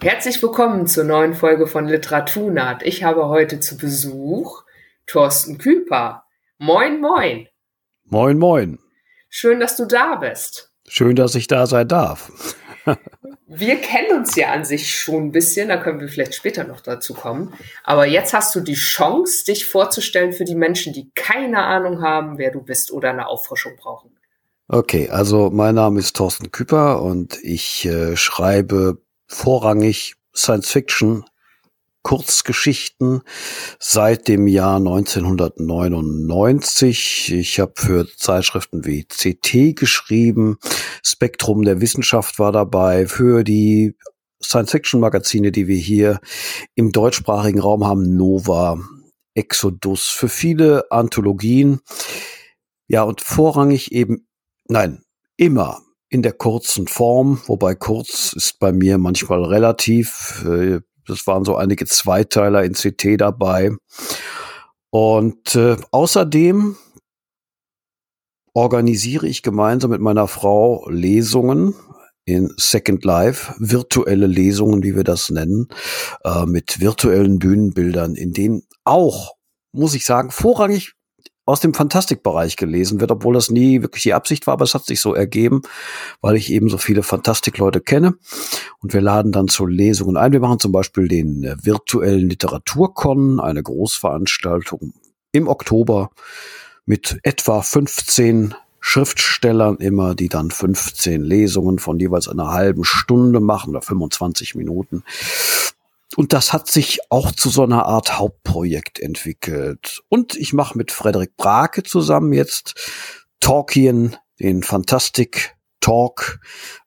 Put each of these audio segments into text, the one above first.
Herzlich willkommen zur neuen Folge von Literaturnaht. Ich habe heute zu Besuch Thorsten Küper. Moin, moin. Moin, moin. Schön, dass du da bist. Schön, dass ich da sein darf. wir kennen uns ja an sich schon ein bisschen, da können wir vielleicht später noch dazu kommen. Aber jetzt hast du die Chance, dich vorzustellen für die Menschen, die keine Ahnung haben, wer du bist oder eine Auffrischung brauchen. Okay, also mein Name ist Thorsten Küper und ich äh, schreibe vorrangig Science Fiction, Kurzgeschichten seit dem Jahr 1999. Ich habe für Zeitschriften wie CT geschrieben, Spektrum der Wissenschaft war dabei, für die Science-Fiction-Magazine, die wir hier im deutschsprachigen Raum haben, Nova, Exodus, für viele Anthologien. Ja, und vorrangig eben, nein, immer in der kurzen Form, wobei kurz ist bei mir manchmal relativ. Äh, das waren so einige Zweiteiler in CT dabei. Und äh, außerdem organisiere ich gemeinsam mit meiner Frau Lesungen in Second Life, virtuelle Lesungen, wie wir das nennen, äh, mit virtuellen Bühnenbildern, in denen auch, muss ich sagen, vorrangig aus dem Fantastikbereich gelesen wird, obwohl das nie wirklich die Absicht war, aber es hat sich so ergeben, weil ich eben so viele Fantastikleute kenne. Und wir laden dann zu Lesungen ein. Wir machen zum Beispiel den äh, virtuellen Literaturkon, eine Großveranstaltung im Oktober mit etwa 15 Schriftstellern immer, die dann 15 Lesungen von jeweils einer halben Stunde machen oder 25 Minuten. Und das hat sich auch zu so einer Art Hauptprojekt entwickelt. Und ich mache mit Frederik Brake zusammen jetzt Talkien, den Fantastic Talk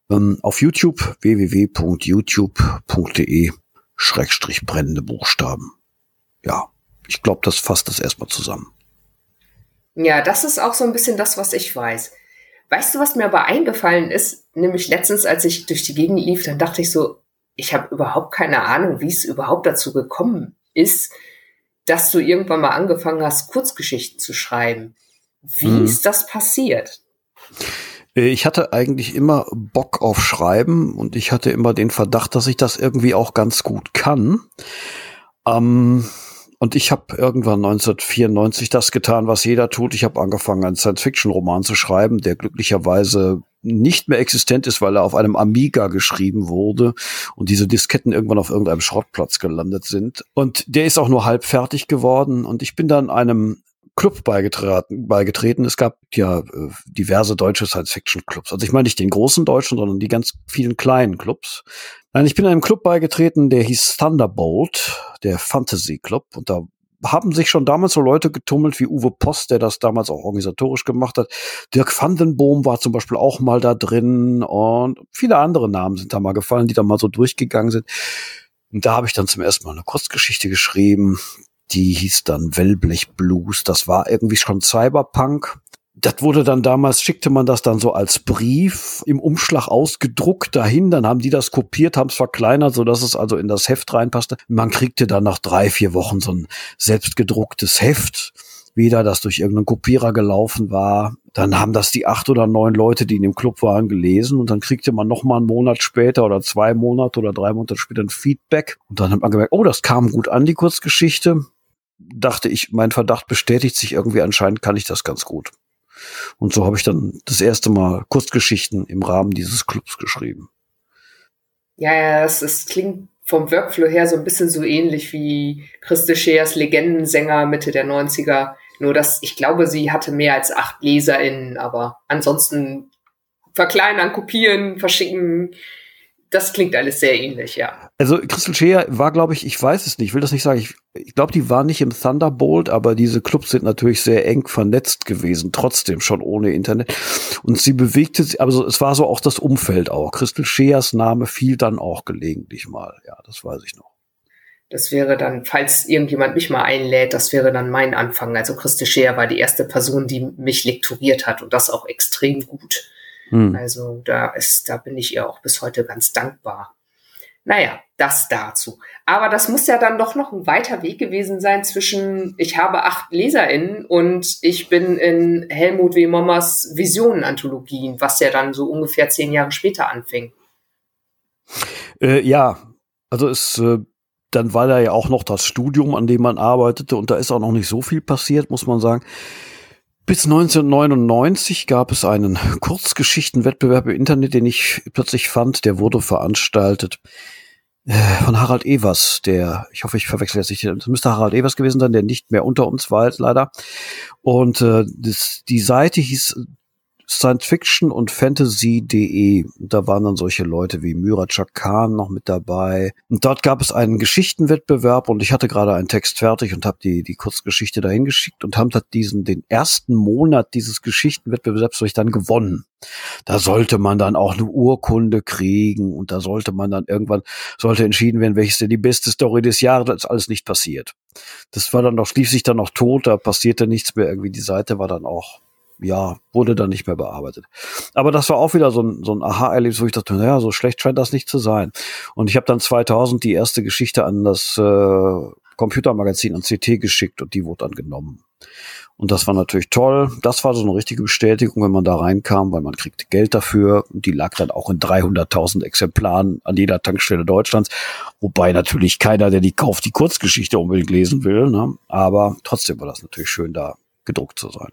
ähm, auf YouTube, www.youtube.de Schrägstrich brennende Buchstaben. Ja, ich glaube, das fasst das erstmal zusammen. Ja, das ist auch so ein bisschen das, was ich weiß. Weißt du, was mir aber eingefallen ist? Nämlich letztens, als ich durch die Gegend lief, dann dachte ich so, ich habe überhaupt keine Ahnung, wie es überhaupt dazu gekommen ist, dass du irgendwann mal angefangen hast, Kurzgeschichten zu schreiben. Wie mhm. ist das passiert? Äh, ich hatte eigentlich immer Bock auf Schreiben und ich hatte immer den Verdacht, dass ich das irgendwie auch ganz gut kann. Ähm, und ich habe irgendwann 1994 das getan, was jeder tut. Ich habe angefangen, einen Science-Fiction-Roman zu schreiben, der glücklicherweise nicht mehr existent ist, weil er auf einem Amiga geschrieben wurde und diese Disketten irgendwann auf irgendeinem Schrottplatz gelandet sind. Und der ist auch nur halb fertig geworden. Und ich bin dann einem Club beigetreten, beigetreten. Es gab ja äh, diverse deutsche Science-Fiction-Clubs. Also ich meine nicht den großen deutschen, sondern die ganz vielen kleinen Clubs. Nein, ich bin einem Club beigetreten, der hieß Thunderbolt, der Fantasy Club. Und da haben sich schon damals so Leute getummelt wie Uwe Post, der das damals auch organisatorisch gemacht hat. Dirk Vandenboom war zum Beispiel auch mal da drin und viele andere Namen sind da mal gefallen, die da mal so durchgegangen sind. Und da habe ich dann zum ersten Mal eine Kurzgeschichte geschrieben. Die hieß dann Wellblech Blues. Das war irgendwie schon Cyberpunk das wurde dann damals, schickte man das dann so als Brief im Umschlag ausgedruckt dahin, dann haben die das kopiert, haben es verkleinert, so dass es also in das Heft reinpasste. Man kriegte dann nach drei, vier Wochen so ein selbstgedrucktes Heft wieder, das durch irgendeinen Kopierer gelaufen war. Dann haben das die acht oder neun Leute, die in dem Club waren, gelesen und dann kriegte man noch mal einen Monat später oder zwei Monate oder drei Monate später ein Feedback und dann hat man gemerkt, oh, das kam gut an, die Kurzgeschichte. Dachte ich, mein Verdacht bestätigt sich irgendwie, anscheinend kann ich das ganz gut. Und so habe ich dann das erste Mal Kurzgeschichten im Rahmen dieses Clubs geschrieben. Ja, ja, es, es klingt vom Workflow her so ein bisschen so ähnlich wie Christe Scheers Legendensänger Mitte der 90er. Nur dass ich glaube, sie hatte mehr als acht LeserInnen, aber ansonsten verkleinern, kopieren, verschicken, das klingt alles sehr ähnlich, ja. Also Crystal Shea war, glaube ich, ich weiß es nicht, ich will das nicht sagen. Ich, ich glaube, die war nicht im Thunderbolt, aber diese Clubs sind natürlich sehr eng vernetzt gewesen, trotzdem schon ohne Internet. Und sie bewegte sich, also es war so auch das Umfeld auch. Crystal Sheas Name fiel dann auch gelegentlich mal. Ja, das weiß ich noch. Das wäre dann, falls irgendjemand mich mal einlädt, das wäre dann mein Anfang. Also Christe Scheer war die erste Person, die mich lektoriert hat und das auch extrem gut. Hm. Also da ist, da bin ich ihr auch bis heute ganz dankbar. Naja, das dazu. Aber das muss ja dann doch noch ein weiter Weg gewesen sein zwischen, ich habe acht LeserInnen und ich bin in Helmut W. Mommers Visionen-Anthologien, was ja dann so ungefähr zehn Jahre später anfing. Äh, ja, Also es, äh, dann war da ja auch noch das Studium, an dem man arbeitete und da ist auch noch nicht so viel passiert, muss man sagen. Bis 1999 gab es einen Kurzgeschichtenwettbewerb im Internet, den ich plötzlich fand, der wurde veranstaltet äh, von Harald Evers, der, ich hoffe, ich verwechsel jetzt nicht, das müsste Harald Evers gewesen sein, der nicht mehr unter uns war, leider. Und äh, das, die Seite hieß Science Fiction und Fantasy.de. Da waren dann solche Leute wie Myra Khan noch mit dabei. Und dort gab es einen Geschichtenwettbewerb und ich hatte gerade einen Text fertig und habe die, die Kurzgeschichte dahin geschickt und haben diesen, den ersten Monat dieses Geschichtenwettbewerbs ich dann gewonnen. Da sollte man dann auch eine Urkunde kriegen und da sollte man dann irgendwann, sollte entschieden werden, welches denn die beste Story des Jahres, ist alles nicht passiert. Das war dann noch, schließlich dann noch tot, da passierte nichts mehr, irgendwie die Seite war dann auch ja, wurde dann nicht mehr bearbeitet. Aber das war auch wieder so ein, so ein Aha-Erlebnis, wo ich dachte, naja, so schlecht scheint das nicht zu sein. Und ich habe dann 2000 die erste Geschichte an das äh, Computermagazin an CT geschickt und die wurde dann genommen. Und das war natürlich toll. Das war so eine richtige Bestätigung, wenn man da reinkam, weil man kriegte Geld dafür. Und die lag dann auch in 300.000 Exemplaren an jeder Tankstelle Deutschlands. Wobei natürlich keiner, der die kauft, die Kurzgeschichte unbedingt lesen will. Ne? Aber trotzdem war das natürlich schön, da gedruckt zu sein.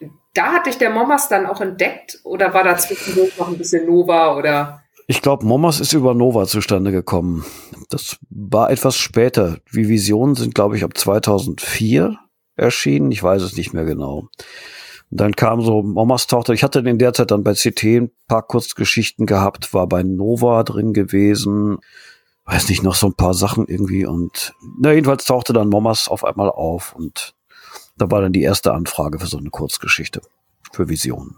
Ja da hatte ich der Mommers dann auch entdeckt oder war da zwischendurch noch ein bisschen Nova oder? Ich glaube, Mommers ist über Nova zustande gekommen. Das war etwas später. Die Visionen sind, glaube ich, ab 2004 erschienen. Ich weiß es nicht mehr genau. Und dann kam so Mommers Tochter. Ich hatte in der Zeit dann bei CT ein paar Kurzgeschichten gehabt, war bei Nova drin gewesen. Weiß nicht, noch so ein paar Sachen irgendwie und na, jedenfalls tauchte dann Mommers auf einmal auf und da war dann die erste Anfrage für so eine Kurzgeschichte, für Visionen.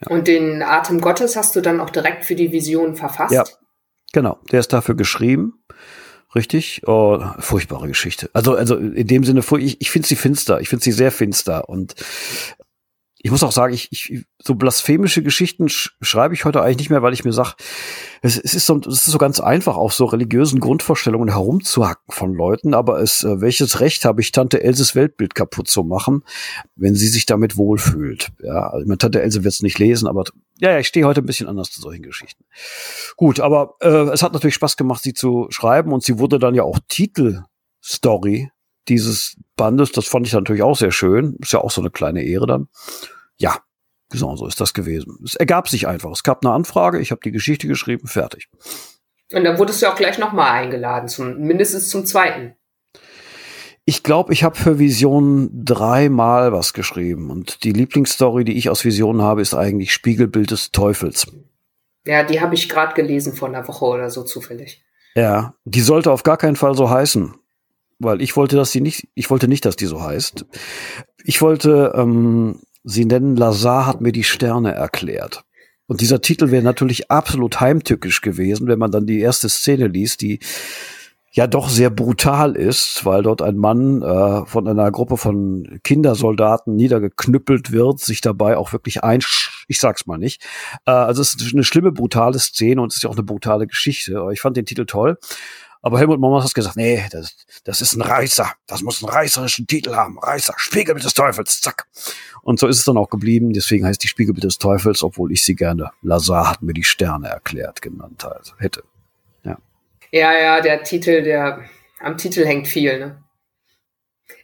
Ja. Und den Atem Gottes hast du dann auch direkt für die Vision verfasst? Ja, genau. Der ist dafür geschrieben. Richtig? Oh, furchtbare Geschichte. Also, also in dem Sinne, ich, ich finde sie finster. Ich finde sie sehr finster. Und ich muss auch sagen, ich, ich so blasphemische Geschichten sch schreibe ich heute eigentlich nicht mehr, weil ich mir sage, es, es, ist so, es ist so ganz einfach, auf so religiösen Grundvorstellungen herumzuhacken von Leuten, aber es, äh, welches Recht habe ich, Tante Elses Weltbild kaputt zu machen, wenn sie sich damit wohlfühlt? Ja, also meine Tante Else wird es nicht lesen, aber ja, ja, ich stehe heute ein bisschen anders zu solchen Geschichten. Gut, aber äh, es hat natürlich Spaß gemacht, sie zu schreiben und sie wurde dann ja auch Titelstory dieses Bandes. Das fand ich natürlich auch sehr schön. Ist ja auch so eine kleine Ehre dann. Ja, genau so ist das gewesen. Es ergab sich einfach. Es gab eine Anfrage, ich habe die Geschichte geschrieben, fertig. Und dann wurdest du auch gleich nochmal eingeladen, zum, mindestens zum zweiten. Ich glaube, ich habe für Vision dreimal was geschrieben. Und die Lieblingsstory, die ich aus Vision habe, ist eigentlich Spiegelbild des Teufels. Ja, die habe ich gerade gelesen vor einer Woche oder so zufällig. Ja, die sollte auf gar keinen Fall so heißen weil ich wollte, dass sie nicht, ich wollte nicht, dass die so heißt. Ich wollte ähm, sie nennen, Lazar hat mir die Sterne erklärt. Und dieser Titel wäre natürlich absolut heimtückisch gewesen, wenn man dann die erste Szene liest, die ja doch sehr brutal ist, weil dort ein Mann äh, von einer Gruppe von Kindersoldaten niedergeknüppelt wird, sich dabei auch wirklich ein, ich sag's mal nicht. Äh, also es ist eine schlimme, brutale Szene und es ist ja auch eine brutale Geschichte. Aber ich fand den Titel toll. Aber Helmut Mommers hat gesagt, nee, das, das ist ein Reißer. Das muss einen reißerischen Titel haben. Reißer, Spiegelbild des Teufels, zack. Und so ist es dann auch geblieben. Deswegen heißt die Spiegelbild des Teufels, obwohl ich sie gerne, Lazar hat mir die Sterne erklärt, genannt also hätte. Ja. Ja, ja, der Titel, der, am Titel hängt viel, ne?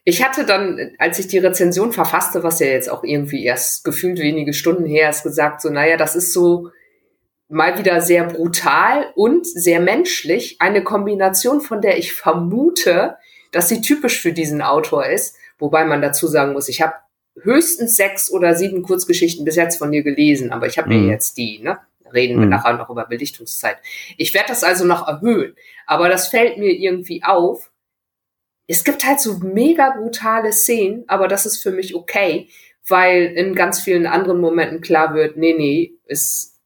Ich hatte dann, als ich die Rezension verfasste, was ja jetzt auch irgendwie erst gefühlt wenige Stunden her ist, gesagt, so, naja, das ist so, mal wieder sehr brutal und sehr menschlich. Eine Kombination, von der ich vermute, dass sie typisch für diesen Autor ist. Wobei man dazu sagen muss, ich habe höchstens sechs oder sieben Kurzgeschichten bis jetzt von dir gelesen, aber ich habe mhm. mir jetzt die, ne? Reden wir mhm. nachher noch über Belichtungszeit. Ich werde das also noch erhöhen, aber das fällt mir irgendwie auf. Es gibt halt so mega brutale Szenen, aber das ist für mich okay, weil in ganz vielen anderen Momenten klar wird, nee, nee, es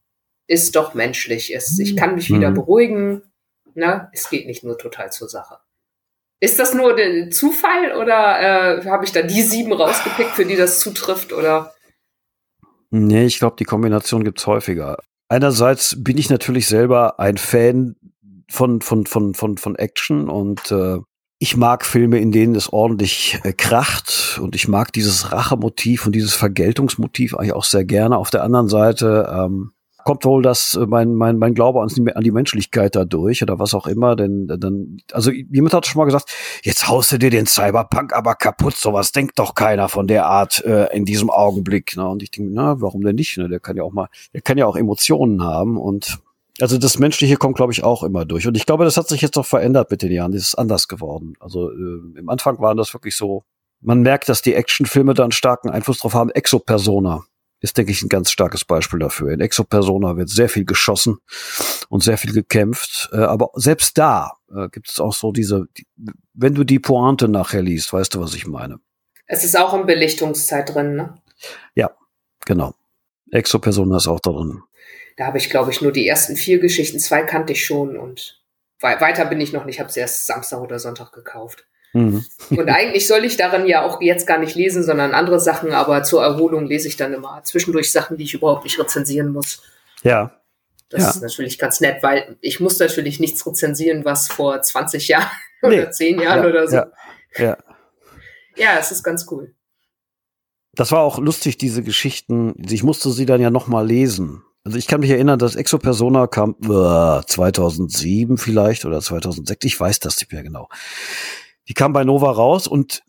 ist doch menschlich ist. Ich kann mich wieder mhm. beruhigen. Ne? Es geht nicht nur total zur Sache. Ist das nur der Zufall oder äh, habe ich da die sieben rausgepickt, für die das zutrifft? Oder? Nee, ich glaube, die Kombination gibt's häufiger. Einerseits bin ich natürlich selber ein Fan von, von, von, von, von Action und äh, ich mag Filme, in denen es ordentlich äh, kracht und ich mag dieses Rachemotiv und dieses Vergeltungsmotiv eigentlich auch sehr gerne. Auf der anderen Seite ähm, kommt wohl das äh, mein mein mein Glaube an die, an die Menschlichkeit da durch oder was auch immer denn dann also jemand hat schon mal gesagt jetzt haust du dir den Cyberpunk aber kaputt sowas denkt doch keiner von der Art äh, in diesem Augenblick ne? und ich denke na warum denn nicht ne? der kann ja auch mal der kann ja auch Emotionen haben und also das Menschliche kommt, glaube ich, auch immer durch. Und ich glaube, das hat sich jetzt auch verändert mit den Jahren. Das ist anders geworden. Also äh, im Anfang waren das wirklich so. Man merkt, dass die Actionfilme da einen starken Einfluss drauf haben. Exopersona ist, denke ich, ein ganz starkes Beispiel dafür. In Exopersona wird sehr viel geschossen und sehr viel gekämpft. Äh, aber selbst da äh, gibt es auch so diese, die, wenn du die Pointe nachher liest, weißt du, was ich meine. Es ist auch in Belichtungszeit drin, ne? Ja, genau. Exopersona ist auch drin. Da habe ich, glaube ich, nur die ersten vier Geschichten. Zwei kannte ich schon und weiter bin ich noch nicht. Ich habe sie erst Samstag oder Sonntag gekauft. Mhm. und eigentlich soll ich darin ja auch jetzt gar nicht lesen, sondern andere Sachen, aber zur Erholung lese ich dann immer zwischendurch Sachen, die ich überhaupt nicht rezensieren muss. Ja. Das ja. ist natürlich ganz nett, weil ich muss natürlich nichts rezensieren, was vor 20 Jahren nee. oder 10 Jahren ja, oder so. Ja. ja. Ja, es ist ganz cool. Das war auch lustig, diese Geschichten. Ich musste sie dann ja nochmal lesen. Also ich kann mich erinnern, dass Exopersona kam äh, 2007 vielleicht oder 2006. Ich weiß das nicht mehr genau. Die kam bei Nova raus und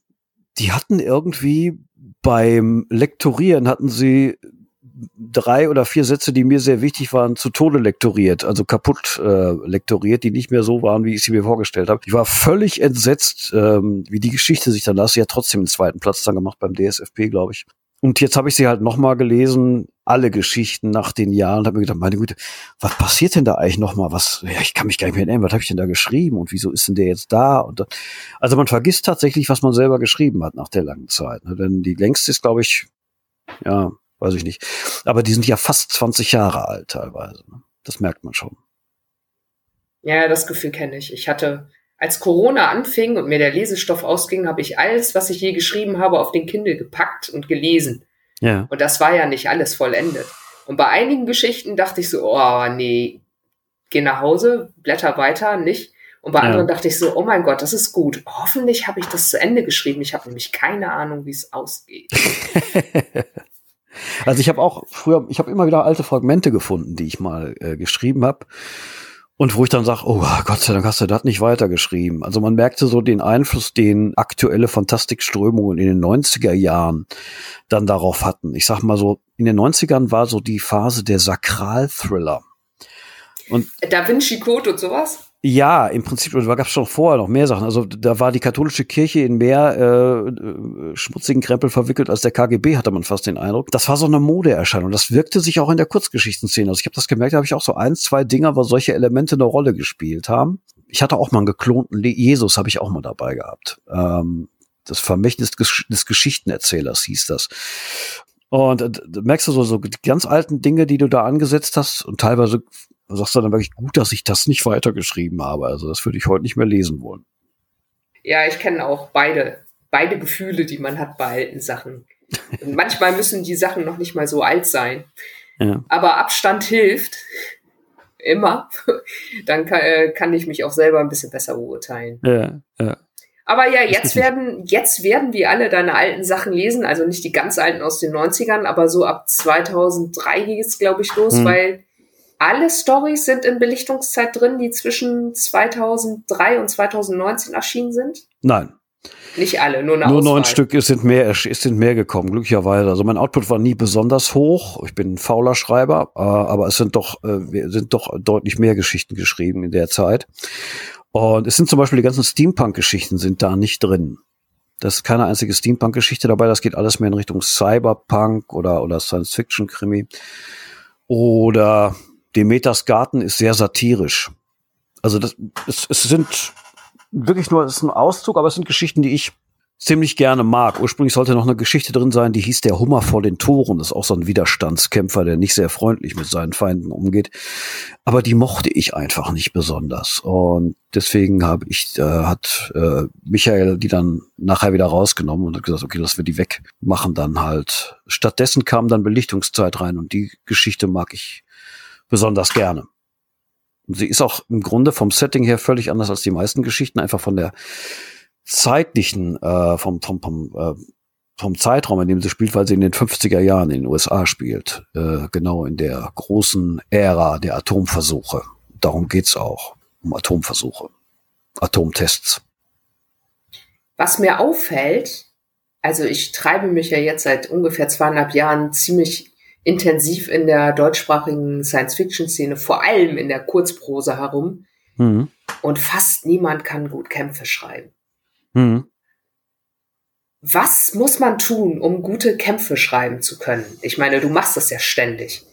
die hatten irgendwie beim Lektorieren hatten sie drei oder vier Sätze, die mir sehr wichtig waren, zu Tode lektoriert, also kaputt äh, lektoriert, die nicht mehr so waren, wie ich sie mir vorgestellt habe. Ich war völlig entsetzt, ähm, wie die Geschichte sich dann las. Sie hat trotzdem den zweiten Platz dann gemacht beim DSFP, glaube ich. Und jetzt habe ich sie halt nochmal gelesen, alle Geschichten nach den Jahren, und habe mir gedacht, meine Güte, was passiert denn da eigentlich nochmal? Was, ja, ich kann mich gar nicht mehr erinnern, was habe ich denn da geschrieben und wieso ist denn der jetzt da? Und also man vergisst tatsächlich, was man selber geschrieben hat nach der langen Zeit. Ne? Denn die längste ist, glaube ich, ja, weiß ich nicht. Aber die sind ja fast 20 Jahre alt teilweise. Ne? Das merkt man schon. Ja, das Gefühl kenne ich. Ich hatte als Corona anfing und mir der Lesestoff ausging, habe ich alles, was ich je geschrieben habe, auf den Kindle gepackt und gelesen. Ja. Und das war ja nicht alles vollendet. Und bei einigen Geschichten dachte ich so, oh nee, geh nach Hause, blätter weiter, nicht. Und bei ja. anderen dachte ich so, oh mein Gott, das ist gut. Hoffentlich habe ich das zu Ende geschrieben. Ich habe nämlich keine Ahnung, wie es ausgeht. also ich habe auch früher, ich habe immer wieder alte Fragmente gefunden, die ich mal äh, geschrieben habe. Und wo ich dann sage, oh Gott sei Dank hast du das nicht weitergeschrieben. Also man merkte so den Einfluss, den aktuelle Fantastikströmungen in den 90er Jahren dann darauf hatten. Ich sag mal so, in den 90ern war so die Phase der Sakral-Thriller. Und Da Vinci Code und sowas? Ja, im Prinzip, da gab es schon vorher noch mehr Sachen. Also da war die katholische Kirche in mehr äh, äh, schmutzigen Krempel verwickelt als der KGB, hatte man fast den Eindruck. Das war so eine Modeerscheinung. Das wirkte sich auch in der Kurzgeschichtenszene. Also ich habe das gemerkt, da habe ich auch so eins, zwei Dinger, wo solche Elemente eine Rolle gespielt haben. Ich hatte auch mal einen geklonten Jesus, habe ich auch mal dabei gehabt. Ähm, das Vermächtnis des Geschichtenerzählers hieß das. Und äh, merkst du so, so die ganz alten Dinge, die du da angesetzt hast und teilweise sagst du dann wirklich gut, dass ich das nicht weitergeschrieben habe. Also das würde ich heute nicht mehr lesen wollen. Ja, ich kenne auch beide, beide Gefühle, die man hat bei alten Sachen. Und manchmal müssen die Sachen noch nicht mal so alt sein. Ja. Aber Abstand hilft. Immer. Dann kann, äh, kann ich mich auch selber ein bisschen besser beurteilen. Ja, ja. Aber ja, jetzt werden, jetzt werden wir alle deine alten Sachen lesen, also nicht die ganz alten aus den 90ern, aber so ab 2003 ging es, glaube ich, los, hm. weil alle Stories sind in Belichtungszeit drin, die zwischen 2003 und 2019 erschienen sind? Nein. Nicht alle, nur eine Nur Auswahl. neun Stück es sind mehr, es sind mehr gekommen, glücklicherweise. Also mein Output war nie besonders hoch. Ich bin ein fauler Schreiber, äh, aber es sind doch, äh, sind doch deutlich mehr Geschichten geschrieben in der Zeit. Und es sind zum Beispiel die ganzen Steampunk-Geschichten sind da nicht drin. Das ist keine einzige Steampunk-Geschichte dabei. Das geht alles mehr in Richtung Cyberpunk oder, oder Science-Fiction-Krimi. Oder Demeters Garten ist sehr satirisch. Also das, es, es sind wirklich nur, es ist ein Auszug, aber es sind Geschichten, die ich ziemlich gerne mag. Ursprünglich sollte noch eine Geschichte drin sein, die hieß Der Hummer vor den Toren. Das ist auch so ein Widerstandskämpfer, der nicht sehr freundlich mit seinen Feinden umgeht. Aber die mochte ich einfach nicht besonders. Und deswegen habe ich, äh, hat äh, Michael die dann nachher wieder rausgenommen und hat gesagt, okay, lass wir die wegmachen dann halt. Stattdessen kam dann Belichtungszeit rein und die Geschichte mag ich besonders gerne. Sie ist auch im Grunde vom Setting her völlig anders als die meisten Geschichten, einfach von der zeitlichen, äh, vom, vom, vom, äh, vom Zeitraum, in dem sie spielt, weil sie in den 50er Jahren in den USA spielt. Äh, genau in der großen Ära der Atomversuche. Darum geht's auch. Um Atomversuche. Atomtests. Was mir auffällt, also ich treibe mich ja jetzt seit ungefähr zweieinhalb Jahren ziemlich intensiv in der deutschsprachigen Science-Fiction-Szene, vor allem in der Kurzprosa herum. Mhm. Und fast niemand kann gut Kämpfe schreiben. Mhm. Was muss man tun, um gute Kämpfe schreiben zu können? Ich meine, du machst das ja ständig.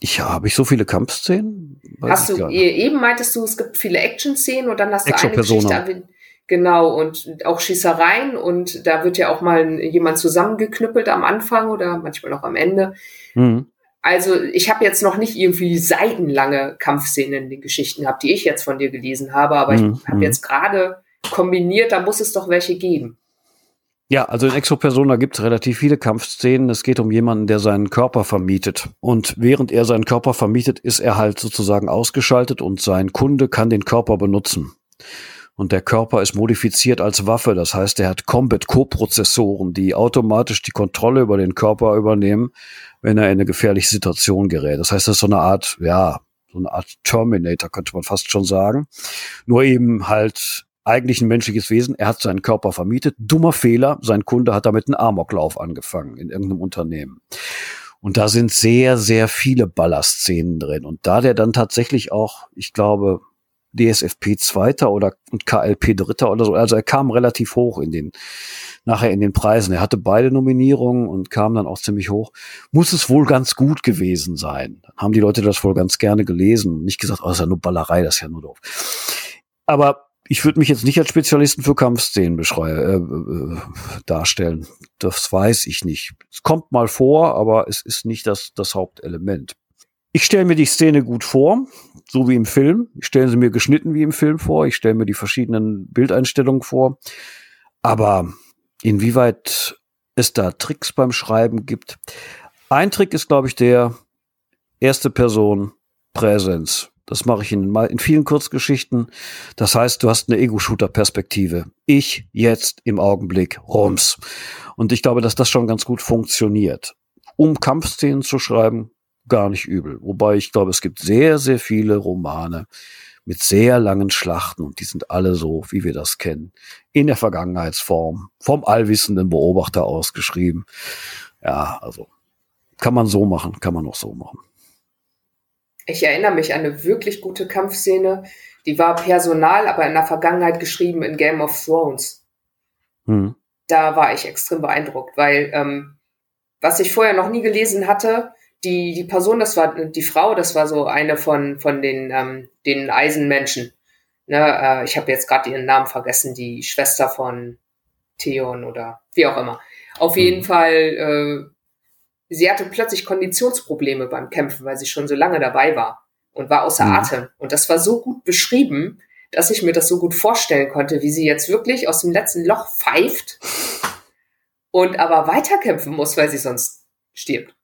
Ich habe ich so viele Kampfszenen? Weiß hast du eben meintest du, es gibt viele Action-Szenen und dann hast du eine Geschichte Genau, und auch Schießereien und da wird ja auch mal jemand zusammengeknüppelt am Anfang oder manchmal auch am Ende. Mhm. Also ich habe jetzt noch nicht irgendwie seitenlange Kampfszenen in den Geschichten gehabt, die ich jetzt von dir gelesen habe, aber mhm. ich habe mhm. jetzt gerade kombiniert, da muss es doch welche geben. Ja, also in Exopersona gibt es relativ viele Kampfszenen. Es geht um jemanden, der seinen Körper vermietet. Und während er seinen Körper vermietet, ist er halt sozusagen ausgeschaltet und sein Kunde kann den Körper benutzen. Und der Körper ist modifiziert als Waffe. Das heißt, er hat Combat-Co-Prozessoren, die automatisch die Kontrolle über den Körper übernehmen, wenn er in eine gefährliche Situation gerät. Das heißt, das ist so eine Art, ja, so eine Art Terminator, könnte man fast schon sagen. Nur eben halt eigentlich ein menschliches Wesen. Er hat seinen Körper vermietet. Dummer Fehler. Sein Kunde hat damit einen Amoklauf angefangen in irgendeinem Unternehmen. Und da sind sehr, sehr viele Ballerszenen drin. Und da der dann tatsächlich auch, ich glaube, DSFP Zweiter oder und KLP Dritter oder so. Also er kam relativ hoch in den, nachher in den Preisen. Er hatte beide Nominierungen und kam dann auch ziemlich hoch. Muss es wohl ganz gut gewesen sein. Haben die Leute das wohl ganz gerne gelesen. Nicht gesagt, oh, das ist ja nur Ballerei, das ist ja nur doof. Aber ich würde mich jetzt nicht als Spezialisten für Kampfszenen beschreiben, äh, äh, darstellen. Das weiß ich nicht. Es kommt mal vor, aber es ist nicht das, das Hauptelement. Ich stelle mir die Szene gut vor, so wie im Film. Ich stelle sie mir geschnitten wie im Film vor. Ich stelle mir die verschiedenen Bildeinstellungen vor. Aber inwieweit es da Tricks beim Schreiben gibt. Ein Trick ist, glaube ich, der erste Person Präsenz. Das mache ich in, in vielen Kurzgeschichten. Das heißt, du hast eine Ego-Shooter-Perspektive. Ich jetzt im Augenblick Rums. Und ich glaube, dass das schon ganz gut funktioniert. Um Kampfszenen zu schreiben, gar nicht übel. Wobei ich glaube, es gibt sehr, sehr viele Romane mit sehr langen Schlachten und die sind alle so, wie wir das kennen, in der Vergangenheitsform, vom allwissenden Beobachter ausgeschrieben. Ja, also kann man so machen, kann man auch so machen. Ich erinnere mich an eine wirklich gute Kampfszene. Die war personal, aber in der Vergangenheit geschrieben in Game of Thrones. Hm. Da war ich extrem beeindruckt, weil ähm, was ich vorher noch nie gelesen hatte, die, die Person, das war die Frau, das war so eine von, von den, ähm, den Eisenmenschen. Ne, äh, ich habe jetzt gerade ihren Namen vergessen, die Schwester von Theon oder wie auch immer. Auf jeden hm. Fall äh, sie hatte plötzlich Konditionsprobleme beim Kämpfen, weil sie schon so lange dabei war und war außer mhm. Atem. Und das war so gut beschrieben, dass ich mir das so gut vorstellen konnte, wie sie jetzt wirklich aus dem letzten Loch pfeift und aber weiterkämpfen muss, weil sie sonst stirbt.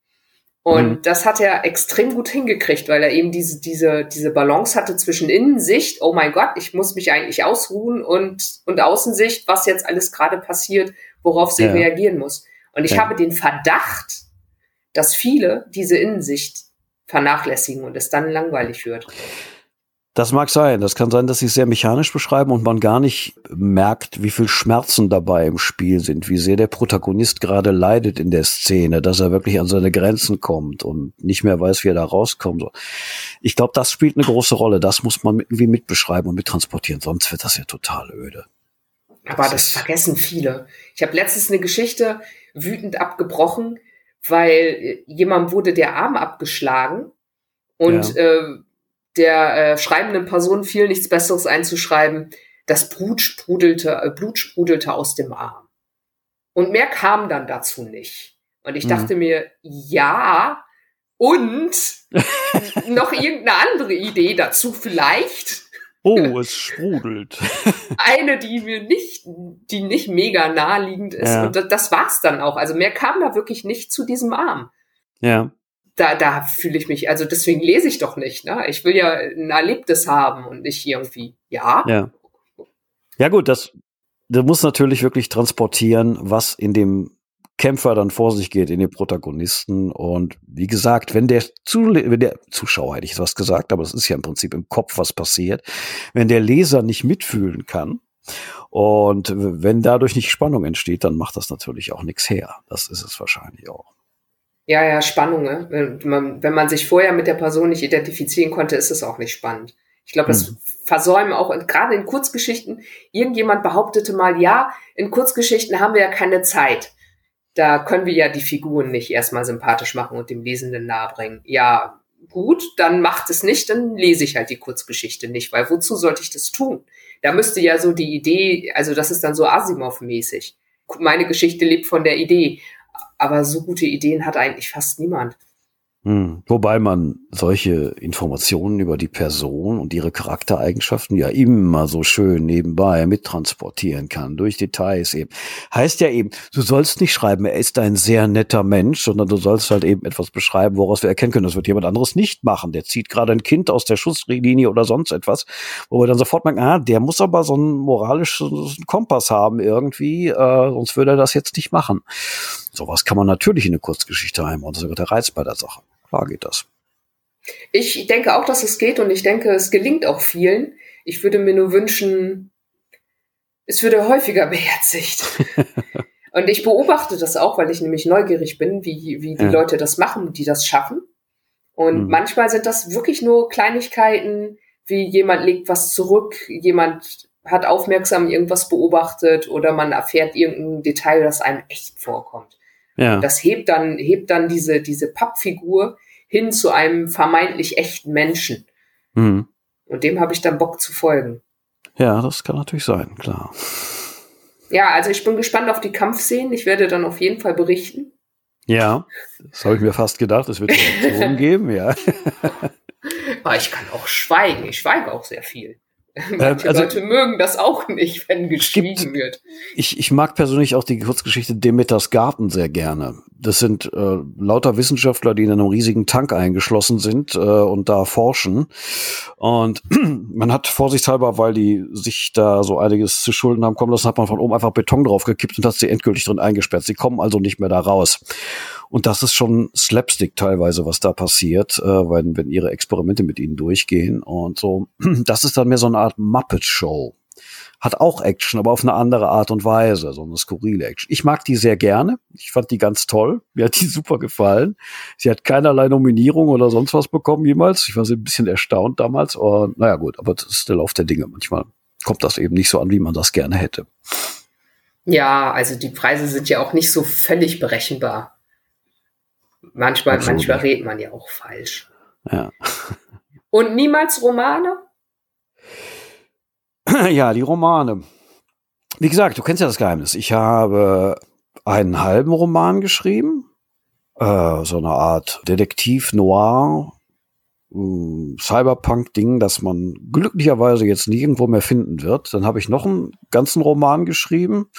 Und mhm. das hat er extrem gut hingekriegt, weil er eben diese, diese, diese Balance hatte zwischen Innensicht, oh mein Gott, ich muss mich eigentlich ausruhen und, und Außensicht, was jetzt alles gerade passiert, worauf sie ja. reagieren muss. Und ich ja. habe den Verdacht, dass viele diese Innensicht vernachlässigen und es dann langweilig wird. Das mag sein. Das kann sein, dass sie es sehr mechanisch beschreiben und man gar nicht merkt, wie viel Schmerzen dabei im Spiel sind, wie sehr der Protagonist gerade leidet in der Szene, dass er wirklich an seine Grenzen kommt und nicht mehr weiß, wie er da rauskommt. Ich glaube, das spielt eine große Rolle. Das muss man irgendwie mitbeschreiben und mittransportieren, sonst wird das ja total öde. Aber das, das vergessen viele. Ich habe letztens eine Geschichte wütend abgebrochen, weil jemand wurde der Arm abgeschlagen und ja. äh, der äh, schreibenden Person fiel nichts Besseres einzuschreiben. Das Blut sprudelte, äh, Blut sprudelte aus dem Arm. Und mehr kam dann dazu nicht. Und ich mhm. dachte mir, ja, und noch irgendeine andere Idee dazu vielleicht. Oh, es sprudelt. Eine, die mir nicht, die nicht mega naheliegend ist. Ja. Und das, das war's dann auch. Also mehr kam da wirklich nicht zu diesem Arm. Ja. Da, da fühle ich mich, also deswegen lese ich doch nicht, ne? Ich will ja ein Erlebtes haben und nicht irgendwie, ja. Ja. Ja, gut, das, du musst natürlich wirklich transportieren, was in dem Kämpfer dann vor sich geht in den Protagonisten. Und wie gesagt, wenn der, Zu wenn der Zuschauer, hätte ich was gesagt, aber das ist ja im Prinzip im Kopf, was passiert, wenn der Leser nicht mitfühlen kann, und wenn dadurch nicht Spannung entsteht, dann macht das natürlich auch nichts her. Das ist es wahrscheinlich auch. Ja, ja, Spannung. Ne? Wenn, man, wenn man sich vorher mit der Person nicht identifizieren konnte, ist es auch nicht spannend. Ich glaube, das hm. versäumen auch gerade in Kurzgeschichten. Irgendjemand behauptete mal, ja, in Kurzgeschichten haben wir ja keine Zeit. Da können wir ja die Figuren nicht erstmal sympathisch machen und dem Lesenden nahebringen. Ja, gut, dann macht es nicht, dann lese ich halt die Kurzgeschichte nicht, weil wozu sollte ich das tun? Da müsste ja so die Idee, also das ist dann so Asimov-mäßig. Meine Geschichte lebt von der Idee. Aber so gute Ideen hat eigentlich fast niemand. Hm. Wobei man solche Informationen über die Person und ihre Charaktereigenschaften ja immer so schön nebenbei mittransportieren kann, durch Details eben. Heißt ja eben, du sollst nicht schreiben, er ist ein sehr netter Mensch, sondern du sollst halt eben etwas beschreiben, woraus wir erkennen können, das wird jemand anderes nicht machen. Der zieht gerade ein Kind aus der Schusslinie oder sonst etwas, wo wir dann sofort merken, ah, der muss aber so einen moralischen Kompass haben irgendwie, äh, sonst würde er das jetzt nicht machen. Sowas kann man natürlich in eine Kurzgeschichte einbauen. Das ist sogar der Reiz bei der Sache. Klar geht das. Ich denke auch, dass es geht und ich denke, es gelingt auch vielen. Ich würde mir nur wünschen, es würde häufiger beherzigt. und ich beobachte das auch, weil ich nämlich neugierig bin, wie, wie die ja. Leute das machen, die das schaffen. Und mhm. manchmal sind das wirklich nur Kleinigkeiten, wie jemand legt was zurück, jemand hat aufmerksam irgendwas beobachtet oder man erfährt irgendein Detail, das einem echt vorkommt. Ja. Das hebt dann, hebt dann diese, diese Pappfigur hin zu einem vermeintlich echten Menschen. Mhm. Und dem habe ich dann Bock zu folgen. Ja, das kann natürlich sein, klar. Ja, also ich bin gespannt auf die Kampfszenen. Ich werde dann auf jeden Fall berichten. Ja, das habe ich mir fast gedacht. Es wird Reaktionen geben, ja. Aber ich kann auch schweigen. Ich schweige auch sehr viel. Manche also, Leute mögen das auch nicht, wenn geschrieben gibt, wird. Ich, ich mag persönlich auch die Kurzgeschichte Demeters Garten sehr gerne. Das sind äh, lauter Wissenschaftler, die in einem riesigen Tank eingeschlossen sind äh, und da forschen. Und man hat vorsichtshalber, weil die sich da so einiges zu Schulden haben kommen lassen, hat man von oben einfach Beton draufgekippt und hat sie endgültig drin eingesperrt. Sie kommen also nicht mehr da raus. Und das ist schon Slapstick teilweise, was da passiert, äh, wenn, wenn ihre Experimente mit ihnen durchgehen. Und so, das ist dann mehr so eine Art Muppet-Show. Hat auch Action, aber auf eine andere Art und Weise, so eine skurrile Action. Ich mag die sehr gerne. Ich fand die ganz toll. Mir hat die super gefallen. Sie hat keinerlei Nominierung oder sonst was bekommen jemals. Ich war so ein bisschen erstaunt damals. Und naja, gut, aber das ist der Lauf der Dinge. Manchmal kommt das eben nicht so an, wie man das gerne hätte. Ja, also die Preise sind ja auch nicht so völlig berechenbar. Manchmal, Absolut. manchmal redet man ja auch falsch. Ja. Und niemals Romane? Ja, die Romane. Wie gesagt, du kennst ja das Geheimnis. Ich habe einen halben Roman geschrieben, äh, so eine Art Detektiv Noir, äh, Cyberpunk-Ding, das man glücklicherweise jetzt nirgendwo mehr finden wird. Dann habe ich noch einen ganzen Roman geschrieben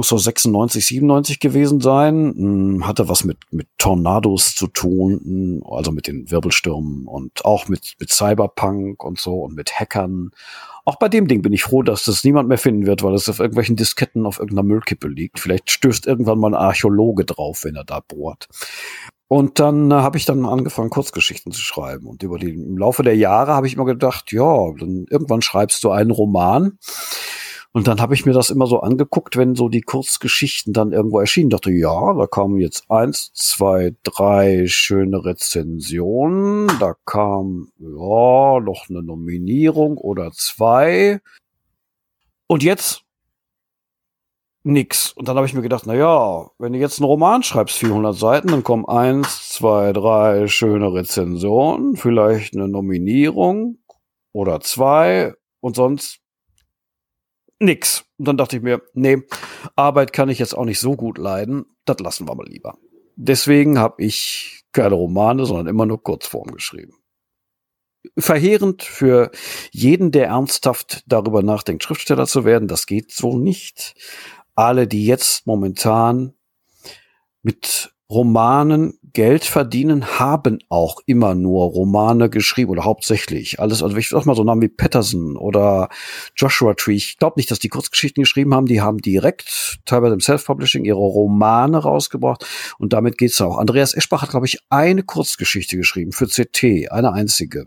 muss so 96, 97 gewesen sein, hm, hatte was mit, mit Tornados zu tun, hm, also mit den Wirbelstürmen und auch mit, mit Cyberpunk und so und mit Hackern. Auch bei dem Ding bin ich froh, dass das niemand mehr finden wird, weil es auf irgendwelchen Disketten auf irgendeiner Müllkippe liegt. Vielleicht stößt irgendwann mal ein Archäologe drauf, wenn er da bohrt. Und dann äh, habe ich dann angefangen, Kurzgeschichten zu schreiben. Und über die, im Laufe der Jahre habe ich mir gedacht, ja, dann irgendwann schreibst du einen Roman. Und dann habe ich mir das immer so angeguckt, wenn so die Kurzgeschichten dann irgendwo erschienen. Dachte, ja, da kamen jetzt eins, zwei, drei schöne Rezensionen. Da kam, ja, noch eine Nominierung oder zwei. Und jetzt nix. Und dann habe ich mir gedacht, na ja, wenn du jetzt einen Roman schreibst, 400 Seiten, dann kommen eins, zwei, drei schöne Rezensionen, vielleicht eine Nominierung oder zwei und sonst nix. Und dann dachte ich mir, nee, Arbeit kann ich jetzt auch nicht so gut leiden. Das lassen wir mal lieber. Deswegen habe ich keine Romane, sondern immer nur Kurzform geschrieben. Verheerend für jeden, der ernsthaft darüber nachdenkt, Schriftsteller zu werden. Das geht so nicht. Alle, die jetzt momentan mit Romanen Geld verdienen, haben auch immer nur Romane geschrieben oder hauptsächlich. Alles, also ich sag mal so Namen wie Patterson oder Joshua Tree. Ich glaube nicht, dass die Kurzgeschichten geschrieben haben. Die haben direkt, teilweise im Self-Publishing, ihre Romane rausgebracht und damit geht's auch. Andreas Eschbach hat, glaube ich, eine Kurzgeschichte geschrieben für CT, eine einzige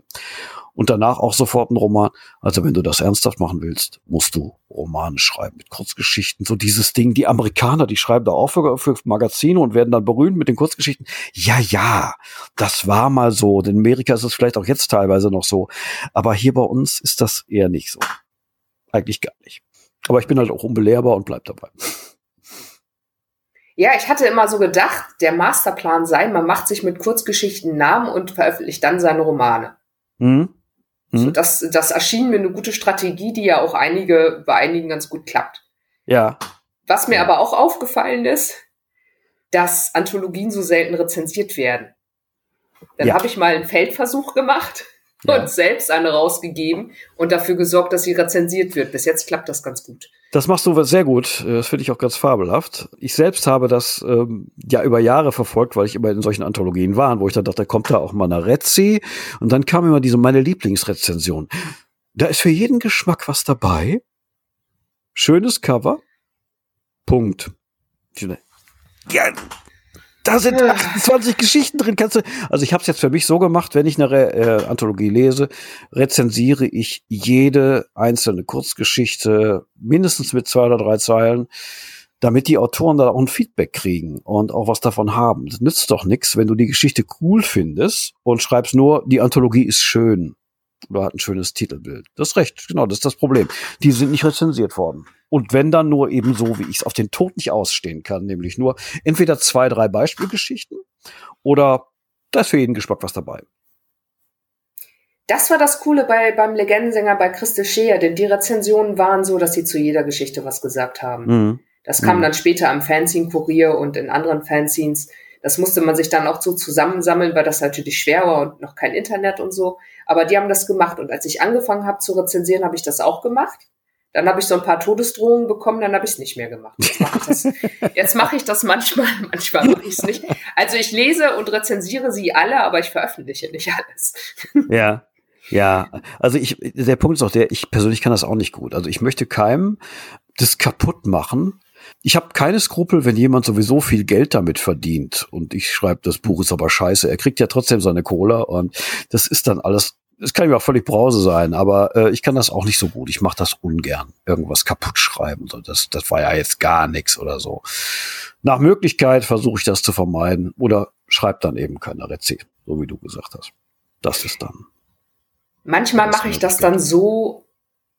und danach auch sofort ein Roman. Also wenn du das ernsthaft machen willst, musst du Romane schreiben mit Kurzgeschichten. So dieses Ding, die Amerikaner, die schreiben da auch für, für Magazine und werden dann berühmt mit den Kurzgeschichten. Ja, ja, das war mal so. In Amerika ist es vielleicht auch jetzt teilweise noch so. Aber hier bei uns ist das eher nicht so. Eigentlich gar nicht. Aber ich bin halt auch unbelehrbar und bleib dabei. Ja, ich hatte immer so gedacht, der Masterplan sei, man macht sich mit Kurzgeschichten Namen und veröffentlicht dann seine Romane. Mhm. Mhm. So, das, das erschien mir eine gute Strategie, die ja auch einige, bei einigen ganz gut klappt. Ja. Was mir ja. aber auch aufgefallen ist, dass Anthologien so selten rezensiert werden. Dann ja. habe ich mal einen Feldversuch gemacht ja. und selbst eine rausgegeben und dafür gesorgt, dass sie rezensiert wird. Bis jetzt klappt das ganz gut. Das machst du sehr gut. Das finde ich auch ganz fabelhaft. Ich selbst habe das ähm, ja über Jahre verfolgt, weil ich immer in solchen Anthologien war, wo ich dann dachte, kommt da auch mal eine Rezi. Und dann kam immer diese meine Lieblingsrezension. Da ist für jeden Geschmack was dabei. Schönes Cover. Punkt. Ja, da sind 28 Geschichten drin. Kannst du, also ich habe es jetzt für mich so gemacht, wenn ich eine Re äh, Anthologie lese, rezensiere ich jede einzelne Kurzgeschichte mindestens mit zwei oder drei Zeilen, damit die Autoren da auch ein Feedback kriegen und auch was davon haben. Das nützt doch nichts, wenn du die Geschichte cool findest und schreibst nur, die Anthologie ist schön oder hat ein schönes Titelbild. Das ist recht, genau, das ist das Problem. Die sind nicht rezensiert worden. Und wenn dann nur eben so, wie ich es auf den Tod nicht ausstehen kann, nämlich nur entweder zwei, drei Beispielgeschichten oder da ist für jeden Geschmack was dabei. Das war das Coole bei, beim Legendensänger bei Christel Scheer, denn die Rezensionen waren so, dass sie zu jeder Geschichte was gesagt haben. Mhm. Das kam mhm. dann später am Fanzine-Kurier und in anderen Fanzines. Das musste man sich dann auch so zusammensammeln, weil das natürlich schwer war und noch kein Internet und so. Aber die haben das gemacht. Und als ich angefangen habe zu rezensieren, habe ich das auch gemacht. Dann habe ich so ein paar Todesdrohungen bekommen, dann habe ich es nicht mehr gemacht. Jetzt mache ich das, jetzt mache ich das manchmal, manchmal mache ich es nicht. Also ich lese und rezensiere sie alle, aber ich veröffentliche nicht alles. Ja. Ja, also ich, der Punkt ist auch der, ich persönlich kann das auch nicht gut. Also ich möchte keinem das kaputt machen. Ich habe keine Skrupel, wenn jemand sowieso viel Geld damit verdient und ich schreibe, das Buch ist aber scheiße. Er kriegt ja trotzdem seine Cola und das ist dann alles es kann mir auch völlig Brause sein, aber äh, ich kann das auch nicht so gut. Ich mache das ungern. Irgendwas kaputt schreiben. So, das, das war ja jetzt gar nichts oder so. Nach Möglichkeit versuche ich das zu vermeiden oder schreib dann eben keine Rezept, so wie du gesagt hast. Das ist dann. Manchmal mache ich das dann so,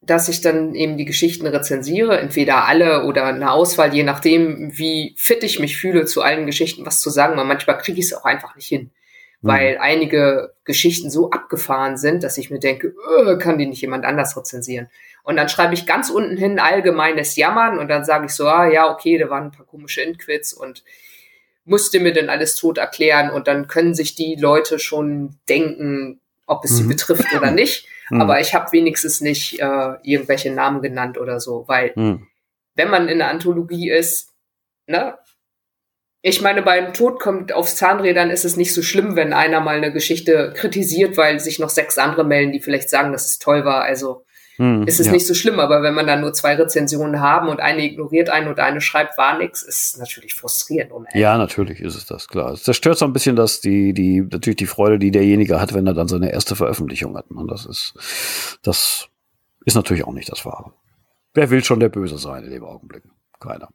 dass ich dann eben die Geschichten rezensiere, entweder alle oder eine Auswahl, je nachdem, wie fit ich mich fühle, zu allen Geschichten was zu sagen. Aber manchmal kriege ich es auch einfach nicht hin weil mhm. einige Geschichten so abgefahren sind, dass ich mir denke, öh, kann die nicht jemand anders rezensieren? Und dann schreibe ich ganz unten hin allgemeines Jammern und dann sage ich so, ah, ja, okay, da waren ein paar komische Inquits und musste mir denn alles tot erklären und dann können sich die Leute schon denken, ob es mhm. sie betrifft oder nicht. Mhm. Aber ich habe wenigstens nicht äh, irgendwelche Namen genannt oder so, weil mhm. wenn man in der Anthologie ist, ne, ich meine, beim Tod kommt aufs Zahnrädern ist es nicht so schlimm, wenn einer mal eine Geschichte kritisiert, weil sich noch sechs andere melden, die vielleicht sagen, dass es toll war. Also hm, ist es ja. nicht so schlimm, aber wenn man dann nur zwei Rezensionen haben und eine ignoriert einen und eine schreibt, war nix, ist natürlich frustrierend. Unendlich. Ja, natürlich ist es das, klar. Es zerstört so ein bisschen das, die, die, natürlich die Freude, die derjenige hat, wenn er dann seine erste Veröffentlichung hat. Und das ist, das ist natürlich auch nicht das Wahre. Wer will schon der Böse sein in dem Augenblick? Keiner.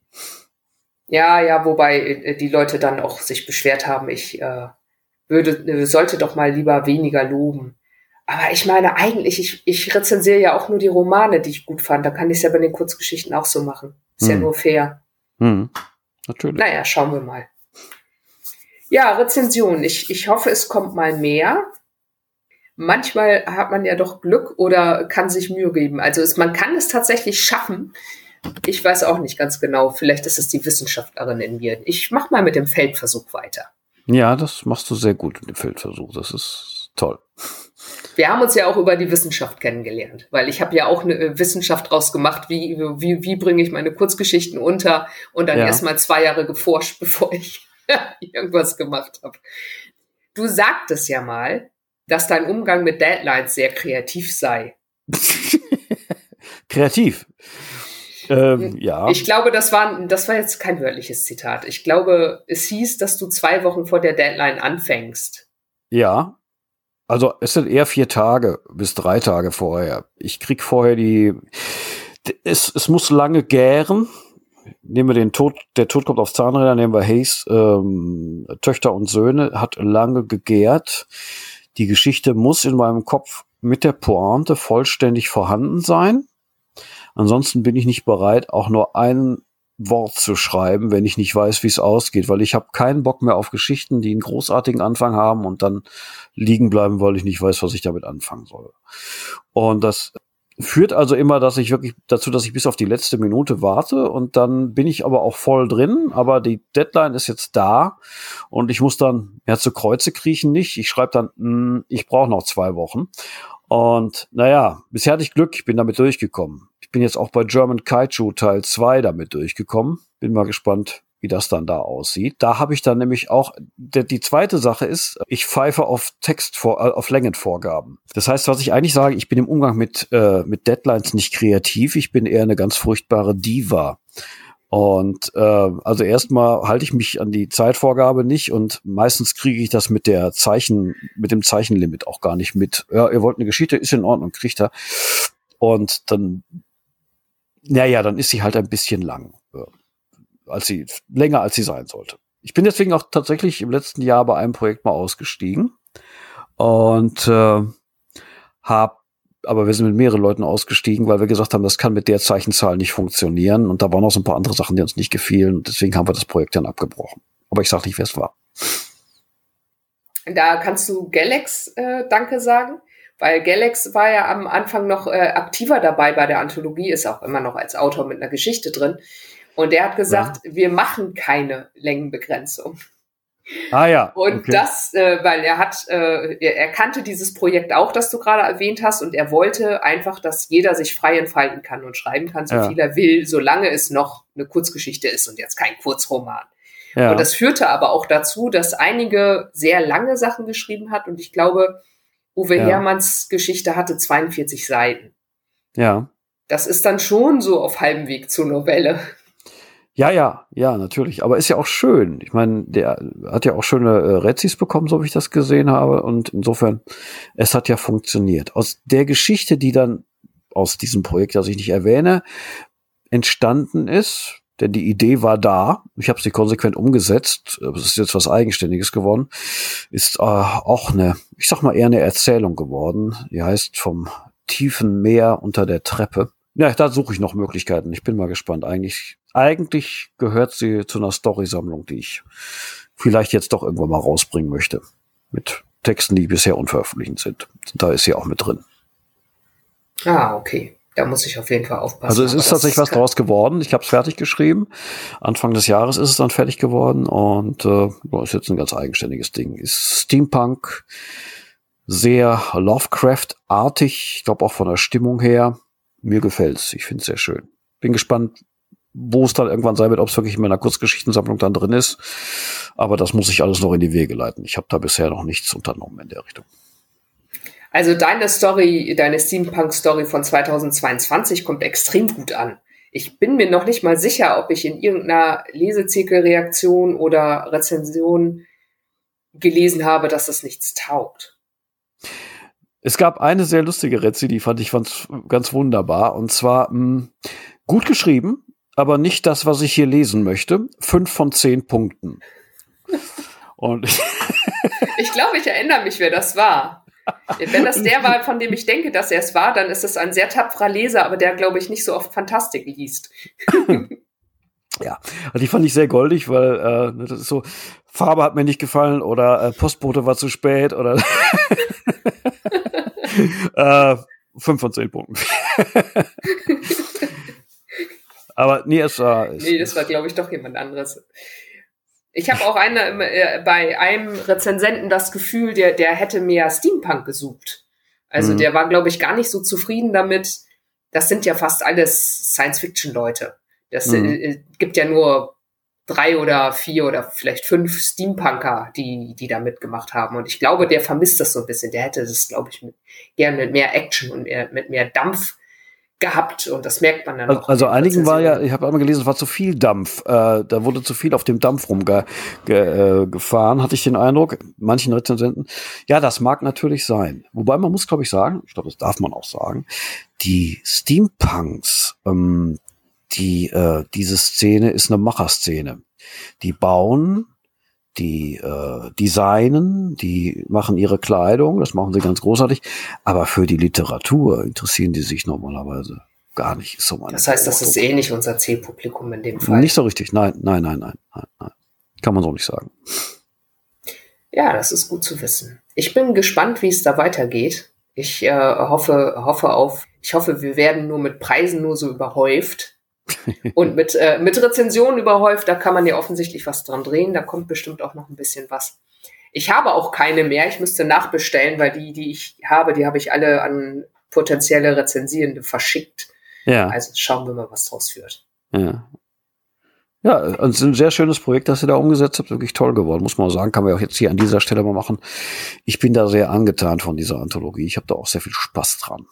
Ja, ja, wobei äh, die Leute dann auch sich beschwert haben, ich äh, würde, äh, sollte doch mal lieber weniger loben. Aber ich meine, eigentlich, ich, ich rezensiere ja auch nur die Romane, die ich gut fand. Da kann ich es ja bei den Kurzgeschichten auch so machen. Ist hm. ja nur fair. Hm. Natürlich. Naja, schauen wir mal. Ja, Rezension. Ich, ich hoffe, es kommt mal mehr. Manchmal hat man ja doch Glück oder kann sich Mühe geben. Also es, man kann es tatsächlich schaffen, ich weiß auch nicht ganz genau. Vielleicht ist es die Wissenschaftlerin in mir. Ich mache mal mit dem Feldversuch weiter. Ja, das machst du sehr gut mit dem Feldversuch. Das ist toll. Wir haben uns ja auch über die Wissenschaft kennengelernt, weil ich habe ja auch eine äh, Wissenschaft draus gemacht, wie, wie, wie bringe ich meine Kurzgeschichten unter und dann ja. erst mal zwei Jahre geforscht, bevor ich irgendwas gemacht habe. Du sagtest ja mal, dass dein Umgang mit Deadlines sehr kreativ sei. kreativ. Ähm, ja. Ich glaube, das war, das war jetzt kein wörtliches Zitat. Ich glaube, es hieß, dass du zwei Wochen vor der Deadline anfängst. Ja. Also es sind eher vier Tage bis drei Tage vorher. Ich krieg vorher die. Es, es muss lange gären. Nehmen wir den Tod, der Tod kommt auf Zahnräder, nehmen wir Hayes, ähm, Töchter und Söhne, hat lange gegärt. Die Geschichte muss in meinem Kopf mit der Pointe vollständig vorhanden sein. Ansonsten bin ich nicht bereit, auch nur ein Wort zu schreiben, wenn ich nicht weiß, wie es ausgeht, weil ich habe keinen Bock mehr auf Geschichten, die einen großartigen Anfang haben und dann liegen bleiben, weil ich nicht weiß, was ich damit anfangen soll. Und das führt also immer, dass ich wirklich dazu, dass ich bis auf die letzte Minute warte und dann bin ich aber auch voll drin, aber die Deadline ist jetzt da und ich muss dann ja zu Kreuze kriechen nicht. Ich schreibe dann, mh, hm, ich brauche noch zwei Wochen und naja, bisher hatte ich Glück, ich bin damit durchgekommen. Ich bin jetzt auch bei German Kaiju Teil 2 damit durchgekommen. Bin mal gespannt, wie das dann da aussieht. Da habe ich dann nämlich auch, die, zweite Sache ist, ich pfeife auf Text vor, äh, auf Längenvorgaben. Das heißt, was ich eigentlich sage, ich bin im Umgang mit, äh, mit Deadlines nicht kreativ, ich bin eher eine ganz furchtbare Diva. Und äh, also erstmal halte ich mich an die Zeitvorgabe nicht und meistens kriege ich das mit der Zeichen, mit dem Zeichenlimit auch gar nicht mit. Ja, ihr wollt eine Geschichte, ist in Ordnung, kriegt er. Und dann, naja, dann ist sie halt ein bisschen lang, als sie länger als sie sein sollte. Ich bin deswegen auch tatsächlich im letzten Jahr bei einem Projekt mal ausgestiegen und äh, habe aber wir sind mit mehreren Leuten ausgestiegen, weil wir gesagt haben, das kann mit der Zeichenzahl nicht funktionieren. Und da waren noch so ein paar andere Sachen, die uns nicht gefielen. Und deswegen haben wir das Projekt dann abgebrochen. Aber ich sage nicht, wer es war. Da kannst du Galax äh, Danke sagen, weil Galax war ja am Anfang noch äh, aktiver dabei bei der Anthologie, ist auch immer noch als Autor mit einer Geschichte drin. Und der hat gesagt, ja. wir machen keine Längenbegrenzung. Ah ja. Und okay. das, äh, weil er hat, äh, er, kannte dieses Projekt auch, das du gerade erwähnt hast, und er wollte einfach, dass jeder sich frei entfalten kann und schreiben kann, so ja. viel er will, solange es noch eine Kurzgeschichte ist und jetzt kein Kurzroman. Ja. Und das führte aber auch dazu, dass einige sehr lange Sachen geschrieben hat und ich glaube, Uwe ja. Hermanns Geschichte hatte 42 Seiten. Ja. Das ist dann schon so auf halbem Weg zur Novelle. Ja, ja, ja, natürlich. Aber ist ja auch schön. Ich meine, der hat ja auch schöne äh, Rezis bekommen, so wie ich das gesehen habe. Und insofern, es hat ja funktioniert. Aus der Geschichte, die dann aus diesem Projekt, das ich nicht erwähne, entstanden ist, denn die Idee war da, ich habe sie konsequent umgesetzt, es ist jetzt was Eigenständiges geworden, ist äh, auch eine, ich sag mal eher eine Erzählung geworden. Die heißt vom tiefen Meer unter der Treppe. Ja, da suche ich noch Möglichkeiten. Ich bin mal gespannt. Eigentlich, eigentlich gehört sie zu einer Story-Sammlung, die ich vielleicht jetzt doch irgendwann mal rausbringen möchte. Mit Texten, die bisher unveröffentlicht sind. Da ist sie auch mit drin. Ah, okay. Da muss ich auf jeden Fall aufpassen. Also es ist tatsächlich was draus geworden. Ich habe es fertig geschrieben. Anfang des Jahres ist es dann fertig geworden und äh, ist jetzt ein ganz eigenständiges Ding. Ist Steampunk, sehr Lovecraft-artig, ich glaube auch von der Stimmung her mir gefällt's. Ich finde es sehr schön. Bin gespannt, wo es dann irgendwann sein wird, ob es wirklich in meiner Kurzgeschichtensammlung dann drin ist. Aber das muss ich alles noch in die Wege leiten. Ich habe da bisher noch nichts unternommen in der Richtung. Also deine Story, deine Steampunk-Story von 2022 kommt extrem gut an. Ich bin mir noch nicht mal sicher, ob ich in irgendeiner Lesezirkelreaktion oder Rezension gelesen habe, dass das nichts taugt. Es gab eine sehr lustige Rezi, die fand ich ganz, wunderbar. Und zwar mh, hm, gut geschrieben, aber nicht das, was ich hier lesen möchte. Fünf von zehn Punkten. Und ich glaube, ich erinnere mich, wer das war. Wenn das der war, von dem ich denke, dass er es war, dann ist es ein sehr tapferer Leser, aber der, glaube ich, nicht so oft Fantastik liest. ja, also die fand ich sehr goldig, weil äh, ne, das ist so, Farbe hat mir nicht gefallen oder äh, Postbote war zu spät oder äh, fünf von zehn Punkten. Aber nee, es war. Es, nee, das war, glaube ich, doch jemand anderes. Ich habe auch eine, äh, bei einem Rezensenten das Gefühl, der, der hätte mehr Steampunk gesucht. Also mhm. der war, glaube ich, gar nicht so zufrieden damit. Das sind ja fast alles Science-Fiction-Leute. Das mhm. äh, gibt ja nur drei oder vier oder vielleicht fünf Steampunker, die, die da mitgemacht haben. Und ich glaube, der vermisst das so ein bisschen. Der hätte das, glaube ich, mit, gern mit mehr Action und mehr, mit mehr Dampf gehabt und das merkt man dann also, auch. Also einigen war ja, ich habe einmal gelesen, es war zu viel Dampf. Äh, da wurde zu viel auf dem Dampf rumgefahren, ge, äh, hatte ich den Eindruck, manchen Rezensenten. Ja, das mag natürlich sein. Wobei man muss, glaube ich, sagen, ich glaube, das darf man auch sagen, die Steampunks, ähm, die äh, diese Szene ist eine Macherszene. Die bauen die äh, designen, die machen ihre Kleidung, das machen sie ganz großartig, aber für die Literatur interessieren die sich normalerweise gar nicht. Ist so das heißt, das ist eh nicht unser Zielpublikum in dem Fall. Nicht so richtig, nein, nein, nein, nein, nein, nein. Kann man so nicht sagen. Ja, das ist gut zu wissen. Ich bin gespannt, wie es da weitergeht. Ich äh, hoffe, hoffe auf, ich hoffe, wir werden nur mit Preisen nur so überhäuft, und mit, äh, mit Rezensionen überhäuft, da kann man ja offensichtlich was dran drehen. Da kommt bestimmt auch noch ein bisschen was. Ich habe auch keine mehr. Ich müsste nachbestellen, weil die, die ich habe, die habe ich alle an potenzielle Rezensierende verschickt. Ja. Also schauen wir mal, was draus führt. Ja. Ja, es ist ein sehr schönes Projekt, das ihr da umgesetzt habt. Wirklich toll geworden, muss man sagen. Kann man auch jetzt hier an dieser Stelle mal machen. Ich bin da sehr angetan von dieser Anthologie. Ich habe da auch sehr viel Spaß dran.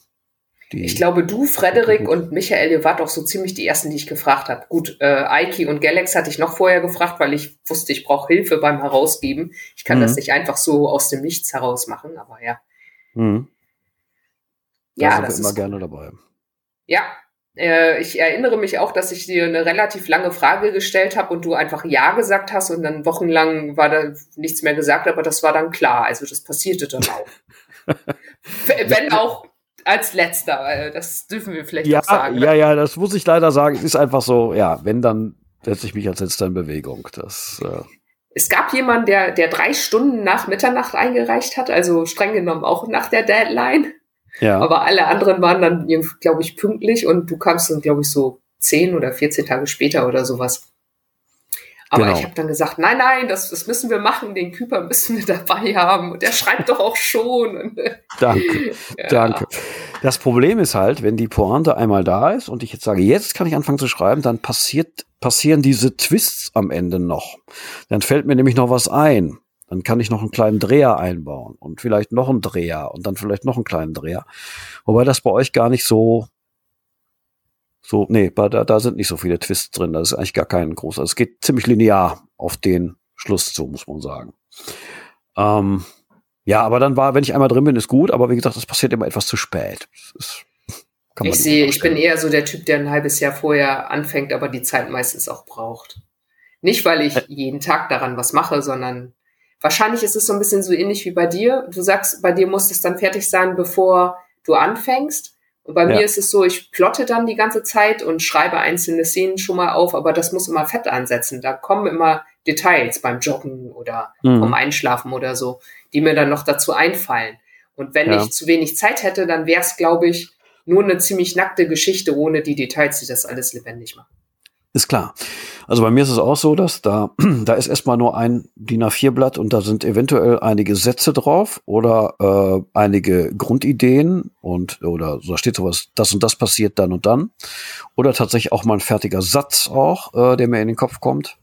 Ich glaube, du, Frederik und Michael, ihr wart auch so ziemlich die ersten, die ich gefragt habe. Gut, äh, Aiki und Galax hatte ich noch vorher gefragt, weil ich wusste, ich brauche Hilfe beim Herausgeben. Ich kann mhm. das nicht einfach so aus dem Nichts heraus machen, aber ja. Mhm. Ja, da das ist immer gerne dabei. Ja, äh, ich erinnere mich auch, dass ich dir eine relativ lange Frage gestellt habe und du einfach Ja gesagt hast und dann wochenlang war da nichts mehr gesagt, aber das war dann klar. Also das passierte dann auch. Wenn auch als letzter, das dürfen wir vielleicht ja, auch sagen. Ja, ja, das muss ich leider sagen. Es ist einfach so, ja, wenn, dann setze ich mich als letzter in Bewegung. Das, äh es gab jemanden, der, der drei Stunden nach Mitternacht eingereicht hat, also streng genommen auch nach der Deadline. Ja. Aber alle anderen waren dann, glaube ich, pünktlich und du kamst dann, glaube ich, so zehn oder 14 Tage später oder sowas. Aber genau. ich habe dann gesagt, nein, nein, das, das müssen wir machen, den Küper müssen wir dabei haben. Und der schreibt doch auch schon. danke, ja. danke. Das Problem ist halt, wenn die Pointe einmal da ist und ich jetzt sage, jetzt kann ich anfangen zu schreiben, dann passiert, passieren diese Twists am Ende noch. Dann fällt mir nämlich noch was ein. Dann kann ich noch einen kleinen Dreher einbauen und vielleicht noch einen Dreher und dann vielleicht noch einen kleinen Dreher. Wobei das bei euch gar nicht so so, nee, da, da sind nicht so viele Twists drin. Das ist eigentlich gar kein großer. Es geht ziemlich linear auf den Schluss zu, muss man sagen. Ähm, ja, aber dann war, wenn ich einmal drin bin, ist gut, aber wie gesagt, das passiert immer etwas zu spät. Ist, ich sehe, ich bin eher so der Typ, der ein halbes Jahr vorher anfängt, aber die Zeit meistens auch braucht. Nicht, weil ich jeden Tag daran was mache, sondern wahrscheinlich ist es so ein bisschen so ähnlich wie bei dir. Du sagst, bei dir muss es dann fertig sein, bevor du anfängst. Und bei ja. mir ist es so, ich plotte dann die ganze Zeit und schreibe einzelne Szenen schon mal auf, aber das muss immer fett ansetzen. Da kommen immer Details beim Joggen oder mhm. vom Einschlafen oder so, die mir dann noch dazu einfallen. Und wenn ja. ich zu wenig Zeit hätte, dann wäre es, glaube ich, nur eine ziemlich nackte Geschichte ohne die Details, die das alles lebendig machen. Ist klar. Also bei mir ist es auch so, dass da, da ist erstmal nur ein DIN A4-Blatt und da sind eventuell einige Sätze drauf oder äh, einige Grundideen und oder so steht sowas, das und das passiert dann und dann. Oder tatsächlich auch mal ein fertiger Satz auch, äh, der mir in den Kopf kommt.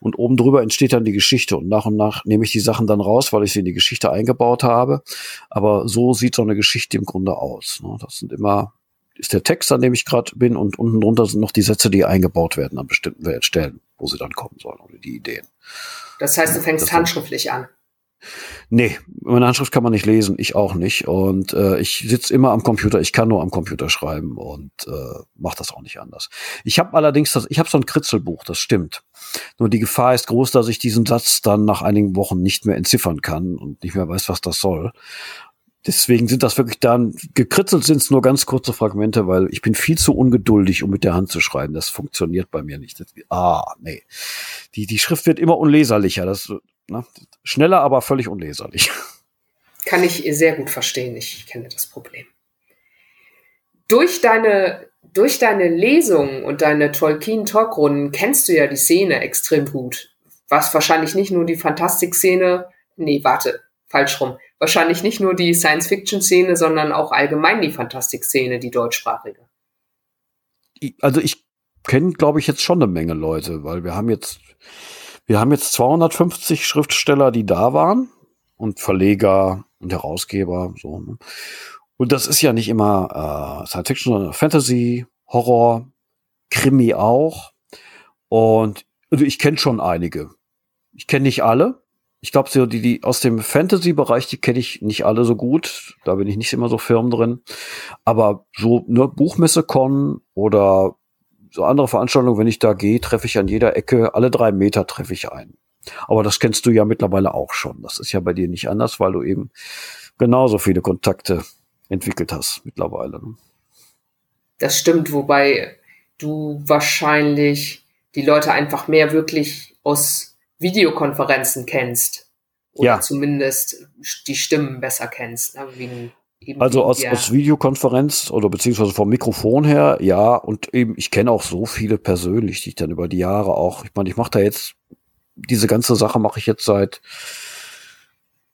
Und oben drüber entsteht dann die Geschichte und nach und nach nehme ich die Sachen dann raus, weil ich sie in die Geschichte eingebaut habe. Aber so sieht so eine Geschichte im Grunde aus. Ne? Das sind immer ist der Text, an dem ich gerade bin, und unten drunter sind noch die Sätze, die eingebaut werden an bestimmten Stellen, wo sie dann kommen sollen oder die Ideen. Das heißt, du fängst das handschriftlich an. Nee, meine Handschrift kann man nicht lesen, ich auch nicht. Und äh, ich sitze immer am Computer, ich kann nur am Computer schreiben und äh, mache das auch nicht anders. Ich habe allerdings das, ich habe so ein Kritzelbuch, das stimmt. Nur die Gefahr ist groß, dass ich diesen Satz dann nach einigen Wochen nicht mehr entziffern kann und nicht mehr weiß, was das soll. Deswegen sind das wirklich dann, gekritzelt sind es nur ganz kurze Fragmente, weil ich bin viel zu ungeduldig, um mit der Hand zu schreiben. Das funktioniert bei mir nicht. Das, ah, nee. Die, die Schrift wird immer unleserlicher. Das, ne, schneller, aber völlig unleserlich. Kann ich sehr gut verstehen. Ich kenne das Problem. Durch deine, durch deine Lesungen und deine Tolkien-Talkrunden kennst du ja die Szene extrem gut. Was wahrscheinlich nicht nur die Fantastik-Szene, nee, warte, falsch rum wahrscheinlich nicht nur die Science-Fiction-Szene, sondern auch allgemein die Fantastik-Szene, die deutschsprachige. Also ich kennen, glaube ich, jetzt schon eine Menge Leute, weil wir haben jetzt, wir haben jetzt 250 Schriftsteller, die da waren und Verleger und Herausgeber, so. Ne? Und das ist ja nicht immer äh, Science Fiction, sondern Fantasy, Horror, Krimi auch. Und also ich kenne schon einige. Ich kenne nicht alle. Ich glaube, so die, die aus dem Fantasy-Bereich, die kenne ich nicht alle so gut. Da bin ich nicht immer so firm drin. Aber so ne, Buchmesse-Con oder so andere Veranstaltungen, wenn ich da gehe, treffe ich an jeder Ecke, alle drei Meter treffe ich einen. Aber das kennst du ja mittlerweile auch schon. Das ist ja bei dir nicht anders, weil du eben genauso viele Kontakte entwickelt hast mittlerweile. Ne? Das stimmt, wobei du wahrscheinlich die Leute einfach mehr wirklich aus Videokonferenzen kennst. Oder ja. zumindest die Stimmen besser kennst. Ne? Wegen also aus, aus Videokonferenz oder beziehungsweise vom Mikrofon her, ja, und eben, ich kenne auch so viele persönlich, die ich dann über die Jahre auch, ich meine, ich mache da jetzt, diese ganze Sache mache ich jetzt seit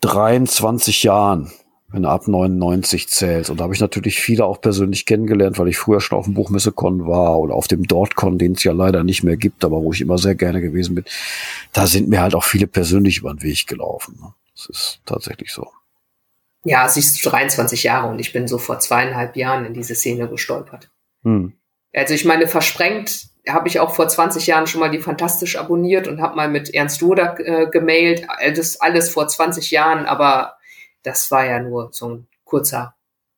23 Jahren wenn du ab 99 zählst. Und da habe ich natürlich viele auch persönlich kennengelernt, weil ich früher schon auf dem Buchmessekon war oder auf dem Dortcon, den es ja leider nicht mehr gibt, aber wo ich immer sehr gerne gewesen bin. Da sind mir halt auch viele persönlich über den Weg gelaufen. Ne? Das ist tatsächlich so. Ja, siehst du 23 Jahre und ich bin so vor zweieinhalb Jahren in diese Szene gestolpert. Hm. Also ich meine, versprengt habe ich auch vor 20 Jahren schon mal die Fantastisch abonniert und habe mal mit Ernst Roder äh, gemailt. Das alles vor 20 Jahren, aber das war ja nur so ein kurzer,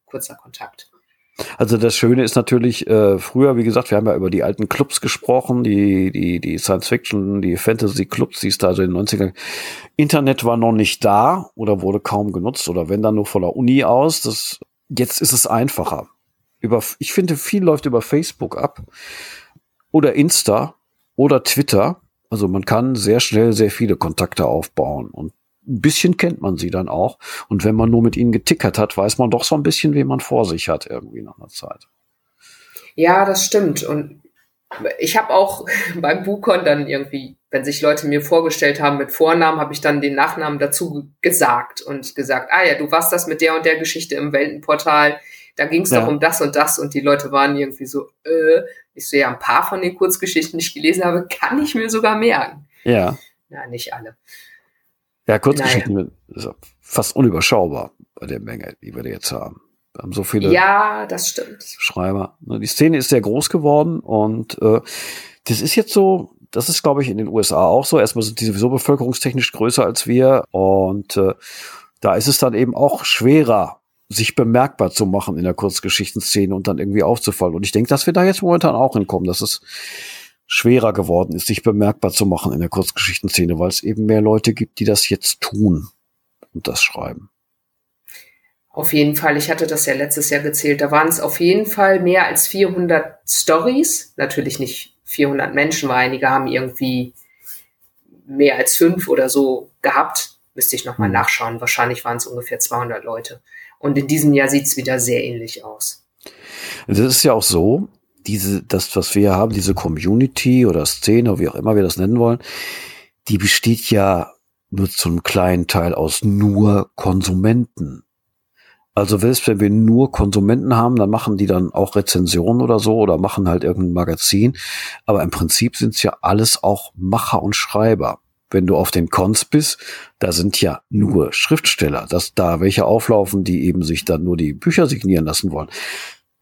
kurzer Kontakt. Also das Schöne ist natürlich, äh, früher, wie gesagt, wir haben ja über die alten Clubs gesprochen, die, die, die Science Fiction, die Fantasy Clubs, die es da also in den 90ern. Internet war noch nicht da oder wurde kaum genutzt oder wenn dann nur von der Uni aus. Das, jetzt ist es einfacher. Über, ich finde, viel läuft über Facebook ab oder Insta oder Twitter. Also man kann sehr schnell sehr viele Kontakte aufbauen und ein bisschen kennt man sie dann auch. Und wenn man nur mit ihnen getickert hat, weiß man doch so ein bisschen, wen man vor sich hat, irgendwie nach einer Zeit. Ja, das stimmt. Und ich habe auch beim Bukon dann irgendwie, wenn sich Leute mir vorgestellt haben mit Vornamen, habe ich dann den Nachnamen dazu gesagt und gesagt, ah ja, du warst das mit der und der Geschichte im Weltenportal, da ging es ja. doch um das und das und die Leute waren irgendwie so, äh, ich so, ja, ein paar von den Kurzgeschichten, die ich gelesen habe, kann ich mir sogar merken. Ja. Ja, nicht alle. Ja, Kurzgeschichten naja. ist fast unüberschaubar bei der Menge, die wir jetzt haben. Wir haben so viele ja, das stimmt. Schreiber. Ne, die Szene ist sehr groß geworden und äh, das ist jetzt so, das ist, glaube ich, in den USA auch so. Erstmal sind die sowieso bevölkerungstechnisch größer als wir und äh, da ist es dann eben auch schwerer, sich bemerkbar zu machen in der Kurzgeschichtenszene und dann irgendwie aufzufallen. Und ich denke, dass wir da jetzt momentan auch hinkommen. Das ist schwerer geworden ist, sich bemerkbar zu machen in der Kurzgeschichtenszene, weil es eben mehr Leute gibt, die das jetzt tun und das schreiben. Auf jeden Fall, ich hatte das ja letztes Jahr gezählt, da waren es auf jeden Fall mehr als 400 Stories, natürlich nicht 400 Menschen, weil einige haben irgendwie mehr als fünf oder so gehabt. Müsste ich nochmal mhm. nachschauen. Wahrscheinlich waren es ungefähr 200 Leute. Und in diesem Jahr sieht es wieder sehr ähnlich aus. Das ist ja auch so, diese, das, was wir haben, diese Community oder Szene, wie auch immer wir das nennen wollen, die besteht ja nur zu einem kleinen Teil aus nur Konsumenten. Also selbst wenn wir nur Konsumenten haben, dann machen die dann auch Rezensionen oder so oder machen halt irgendein Magazin. Aber im Prinzip sind es ja alles auch Macher und Schreiber. Wenn du auf den Cons bist, da sind ja nur Schriftsteller, dass da welche auflaufen, die eben sich dann nur die Bücher signieren lassen wollen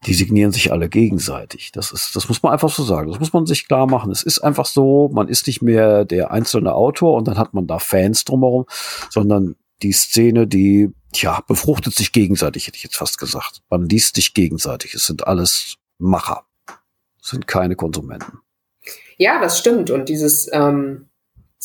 die signieren sich alle gegenseitig. Das ist, das muss man einfach so sagen. Das muss man sich klar machen. Es ist einfach so, man ist nicht mehr der einzelne Autor und dann hat man da Fans drumherum, sondern die Szene, die, tja, befruchtet sich gegenseitig, hätte ich jetzt fast gesagt. Man liest sich gegenseitig. Es sind alles Macher. Es sind keine Konsumenten. Ja, das stimmt. Und dieses, ähm,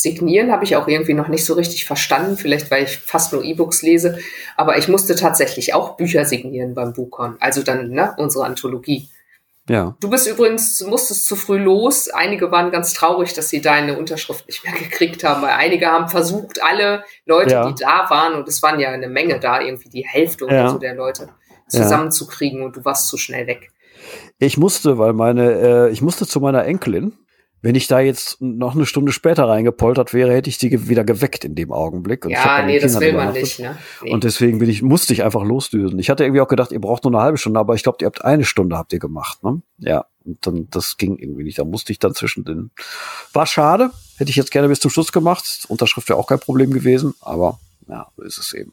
Signieren habe ich auch irgendwie noch nicht so richtig verstanden, vielleicht weil ich fast nur E-Books lese, aber ich musste tatsächlich auch Bücher signieren beim Buchcon, also dann ne, unsere Anthologie. Ja. Du bist übrigens, musstest zu früh los. Einige waren ganz traurig, dass sie deine Unterschrift nicht mehr gekriegt haben, weil einige haben versucht, alle Leute, ja. die da waren, und es waren ja eine Menge da, irgendwie die Hälfte ja. oder so der Leute, zusammenzukriegen und du warst zu schnell weg. Ich musste, weil meine, äh, ich musste zu meiner Enkelin, wenn ich da jetzt noch eine Stunde später reingepoltert wäre, hätte ich die wieder geweckt in dem Augenblick. Und ja, nee, das will man nicht. Ne? Nee. Und deswegen bin ich, musste ich einfach losdüsen. Ich hatte irgendwie auch gedacht, ihr braucht nur eine halbe Stunde, aber ich glaube, ihr habt eine Stunde habt ihr gemacht. Ne? Ja, und dann das ging irgendwie nicht. Da musste ich dann zwischen den. War schade. Hätte ich jetzt gerne bis zum Schluss gemacht. Unterschrift wäre auch kein Problem gewesen, aber ja, so ist es eben.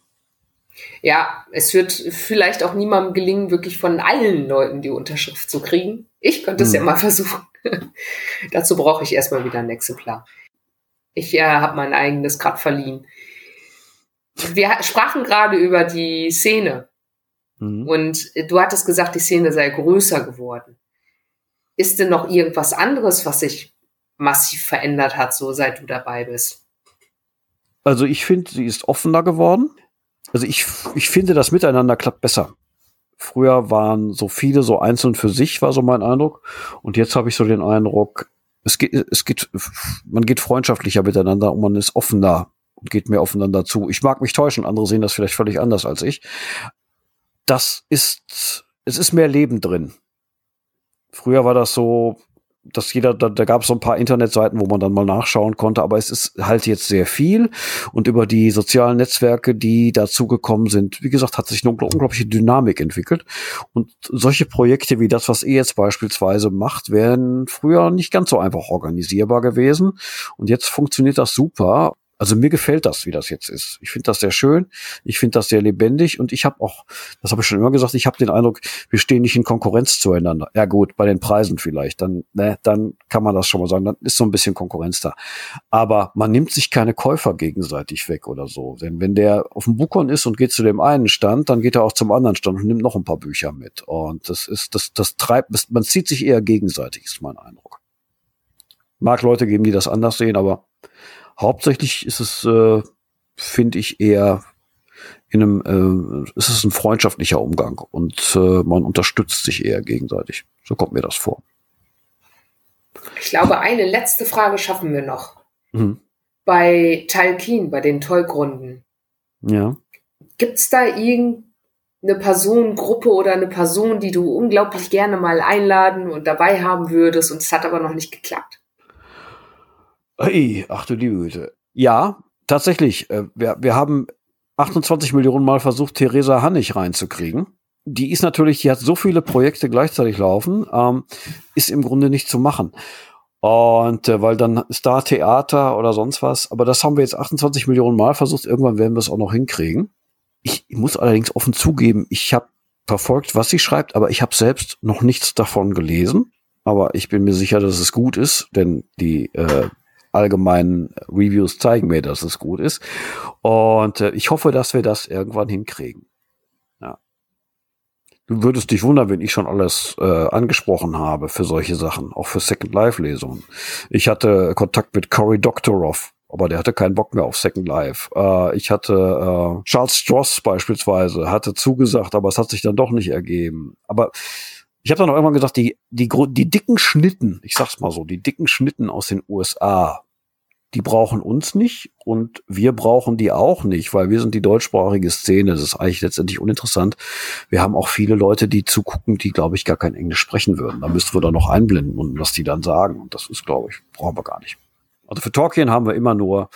Ja, es wird vielleicht auch niemandem gelingen, wirklich von allen Leuten die Unterschrift zu kriegen. Ich könnte es hm. ja mal versuchen. Dazu brauche ich erstmal wieder ein Exemplar. Ich äh, habe mein eigenes gerade verliehen. Wir sprachen gerade über die Szene. Mhm. Und du hattest gesagt, die Szene sei größer geworden. Ist denn noch irgendwas anderes, was sich massiv verändert hat, so seit du dabei bist? Also ich finde, sie ist offener geworden. Also ich, ich finde, das Miteinander klappt besser. Früher waren so viele so einzeln für sich, war so mein Eindruck. Und jetzt habe ich so den Eindruck, es geht, es geht, man geht freundschaftlicher miteinander und man ist offener und geht mehr aufeinander zu. Ich mag mich täuschen, andere sehen das vielleicht völlig anders als ich. Das ist, es ist mehr Leben drin. Früher war das so, dass jeder, da, da gab es so ein paar Internetseiten, wo man dann mal nachschauen konnte, aber es ist halt jetzt sehr viel. Und über die sozialen Netzwerke, die dazugekommen sind, wie gesagt, hat sich eine unglaubliche Dynamik entwickelt. Und solche Projekte wie das, was ihr jetzt beispielsweise macht, wären früher nicht ganz so einfach organisierbar gewesen. Und jetzt funktioniert das super also mir gefällt das, wie das jetzt ist. Ich finde das sehr schön. Ich finde das sehr lebendig und ich habe auch, das habe ich schon immer gesagt, ich habe den Eindruck, wir stehen nicht in Konkurrenz zueinander. Ja gut, bei den Preisen vielleicht, dann, ne, dann kann man das schon mal sagen, dann ist so ein bisschen Konkurrenz da. Aber man nimmt sich keine Käufer gegenseitig weg oder so. Denn wenn der auf dem Bukon ist und geht zu dem einen Stand, dann geht er auch zum anderen Stand und nimmt noch ein paar Bücher mit. Und das ist, das, das treibt, man zieht sich eher gegenseitig, ist mein Eindruck. Mag Leute geben, die das anders sehen, aber Hauptsächlich ist es, äh, finde ich, eher in einem, äh, ist es ein freundschaftlicher Umgang und äh, man unterstützt sich eher gegenseitig. So kommt mir das vor. Ich glaube, eine letzte Frage schaffen wir noch. Mhm. Bei Talkin, bei den Tollgrunden. Ja. Gibt es da irgendeine Personengruppe oder eine Person, die du unglaublich gerne mal einladen und dabei haben würdest und es hat aber noch nicht geklappt? Hey, ach du liebe Güte. Ja, tatsächlich. Äh, wir, wir haben 28 Millionen Mal versucht, Theresa Hannig reinzukriegen. Die ist natürlich, die hat so viele Projekte gleichzeitig laufen, ähm, ist im Grunde nicht zu machen. Und äh, weil dann Star Theater oder sonst was, aber das haben wir jetzt 28 Millionen Mal versucht, irgendwann werden wir es auch noch hinkriegen. Ich, ich muss allerdings offen zugeben, ich habe verfolgt, was sie schreibt, aber ich habe selbst noch nichts davon gelesen. Aber ich bin mir sicher, dass es gut ist, denn die äh, allgemeinen Reviews zeigen mir, dass es gut ist. Und äh, ich hoffe, dass wir das irgendwann hinkriegen. Ja. Du würdest dich wundern, wenn ich schon alles äh, angesprochen habe für solche Sachen, auch für Second Life Lesungen. Ich hatte Kontakt mit Cory Doctorow, aber der hatte keinen Bock mehr auf Second Life. Äh, ich hatte äh, Charles Stross beispielsweise, hatte zugesagt, aber es hat sich dann doch nicht ergeben. Aber ich habe dann auch irgendwann gesagt, die, die, die dicken Schnitten, ich sag's mal so, die dicken Schnitten aus den USA, die brauchen uns nicht und wir brauchen die auch nicht, weil wir sind die deutschsprachige Szene. Das ist eigentlich letztendlich uninteressant. Wir haben auch viele Leute, die zugucken, die, glaube ich, gar kein Englisch sprechen würden. Da müssten wir dann noch einblenden und was die dann sagen. Und das ist, glaube ich, brauchen wir gar nicht. Also für Tolkien haben wir immer nur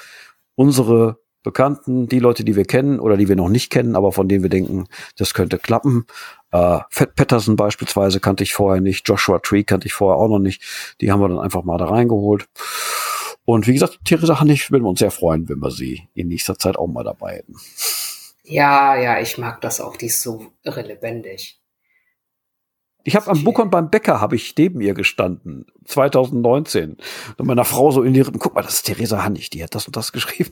unsere Bekannten, die Leute, die wir kennen oder die wir noch nicht kennen, aber von denen wir denken, das könnte klappen. Äh, Fett Patterson beispielsweise kannte ich vorher nicht, Joshua Tree kannte ich vorher auch noch nicht. Die haben wir dann einfach mal da reingeholt. Und wie gesagt, Theresa Hannig würden wir uns sehr freuen, wenn wir sie in nächster Zeit auch mal dabei hätten. Ja, ja, ich mag das auch. Die ist so irre lebendig. Ich habe am Bukon beim Bäcker habe ich neben ihr gestanden, 2019. Und meiner Frau so in die Rippen, guck mal, das ist Theresa Hannig, die hat das und das geschrieben.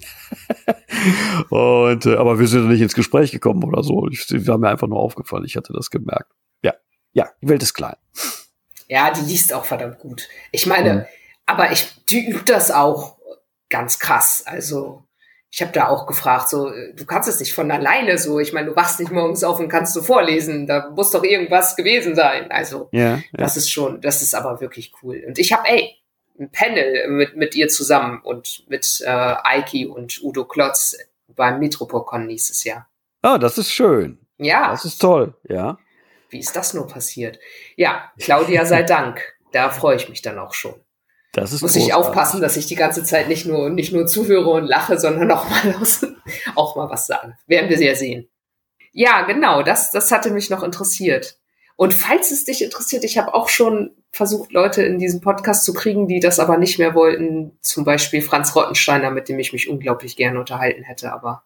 und äh, aber wir sind nicht ins Gespräch gekommen oder so. Ich, war mir einfach nur aufgefallen, ich hatte das gemerkt. Ja, ja, die Welt ist klein. Ja, die liest auch verdammt gut. Ich meine, mhm aber ich, die übt das auch ganz krass. Also ich habe da auch gefragt, so, du kannst es nicht von alleine so. Ich meine, du wachst nicht morgens auf und kannst du vorlesen. Da muss doch irgendwas gewesen sein. Also ja, ja. das ist schon, das ist aber wirklich cool. Und ich habe, ey, ein Panel mit, mit ihr zusammen und mit äh, Eiki und Udo Klotz beim Metropolcon nächstes Jahr. Ah, das ist schön. Ja. Das ist toll, ja. Wie ist das nur passiert? Ja, Claudia sei Dank. Da freue ich mich dann auch schon. Das ist Muss großartig. ich aufpassen, dass ich die ganze Zeit nicht nur, nicht nur zuhöre und lache, sondern auch mal, auch mal was sage. Werden wir sehr sehen. Ja, genau, das, das hatte mich noch interessiert. Und falls es dich interessiert, ich habe auch schon versucht, Leute in diesen Podcast zu kriegen, die das aber nicht mehr wollten. Zum Beispiel Franz Rottensteiner, mit dem ich mich unglaublich gerne unterhalten hätte, aber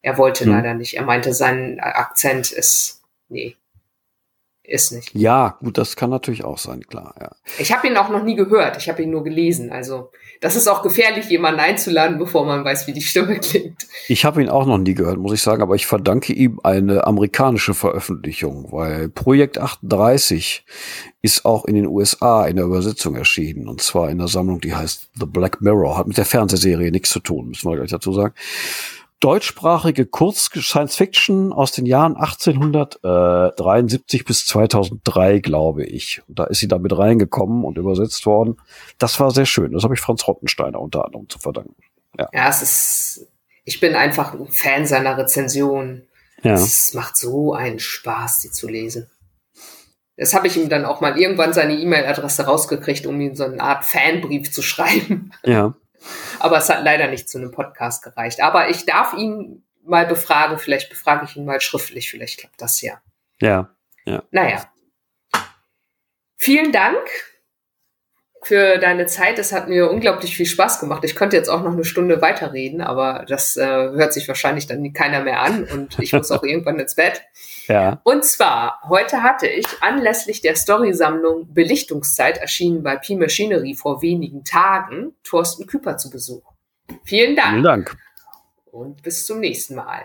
er wollte hm. leider nicht. Er meinte, sein Akzent ist, nee, ist nicht. Ja, gut, das kann natürlich auch sein, klar. Ja. Ich habe ihn auch noch nie gehört, ich habe ihn nur gelesen. Also das ist auch gefährlich, jemanden einzuladen, bevor man weiß, wie die Stimme klingt. Ich habe ihn auch noch nie gehört, muss ich sagen, aber ich verdanke ihm eine amerikanische Veröffentlichung, weil Projekt 38 ist auch in den USA in der Übersetzung erschienen und zwar in der Sammlung, die heißt The Black Mirror, hat mit der Fernsehserie nichts zu tun, müssen wir gleich dazu sagen deutschsprachige Kurz-Science-Fiction aus den Jahren 1873 bis 2003, glaube ich. Und da ist sie da mit reingekommen und übersetzt worden. Das war sehr schön. Das habe ich Franz Rottensteiner unter anderem zu verdanken. Ja, ja es ist, ich bin einfach ein Fan seiner Rezension. Ja. Es macht so einen Spaß, die zu lesen. Das habe ich ihm dann auch mal irgendwann seine E-Mail-Adresse rausgekriegt, um ihm so eine Art Fanbrief zu schreiben. Ja. Aber es hat leider nicht zu einem Podcast gereicht. Aber ich darf ihn mal befragen. Vielleicht befrage ich ihn mal schriftlich. Vielleicht klappt das ja. Ja, ja. Naja. Vielen Dank für deine Zeit. Es hat mir unglaublich viel Spaß gemacht. Ich könnte jetzt auch noch eine Stunde weiterreden, aber das äh, hört sich wahrscheinlich dann keiner mehr an und ich muss auch irgendwann ins Bett. Ja. Und zwar, heute hatte ich anlässlich der Storysammlung Belichtungszeit erschienen bei Pi Machinery vor wenigen Tagen Thorsten Küper zu Besuch. Vielen Dank. Vielen Dank. Und bis zum nächsten Mal.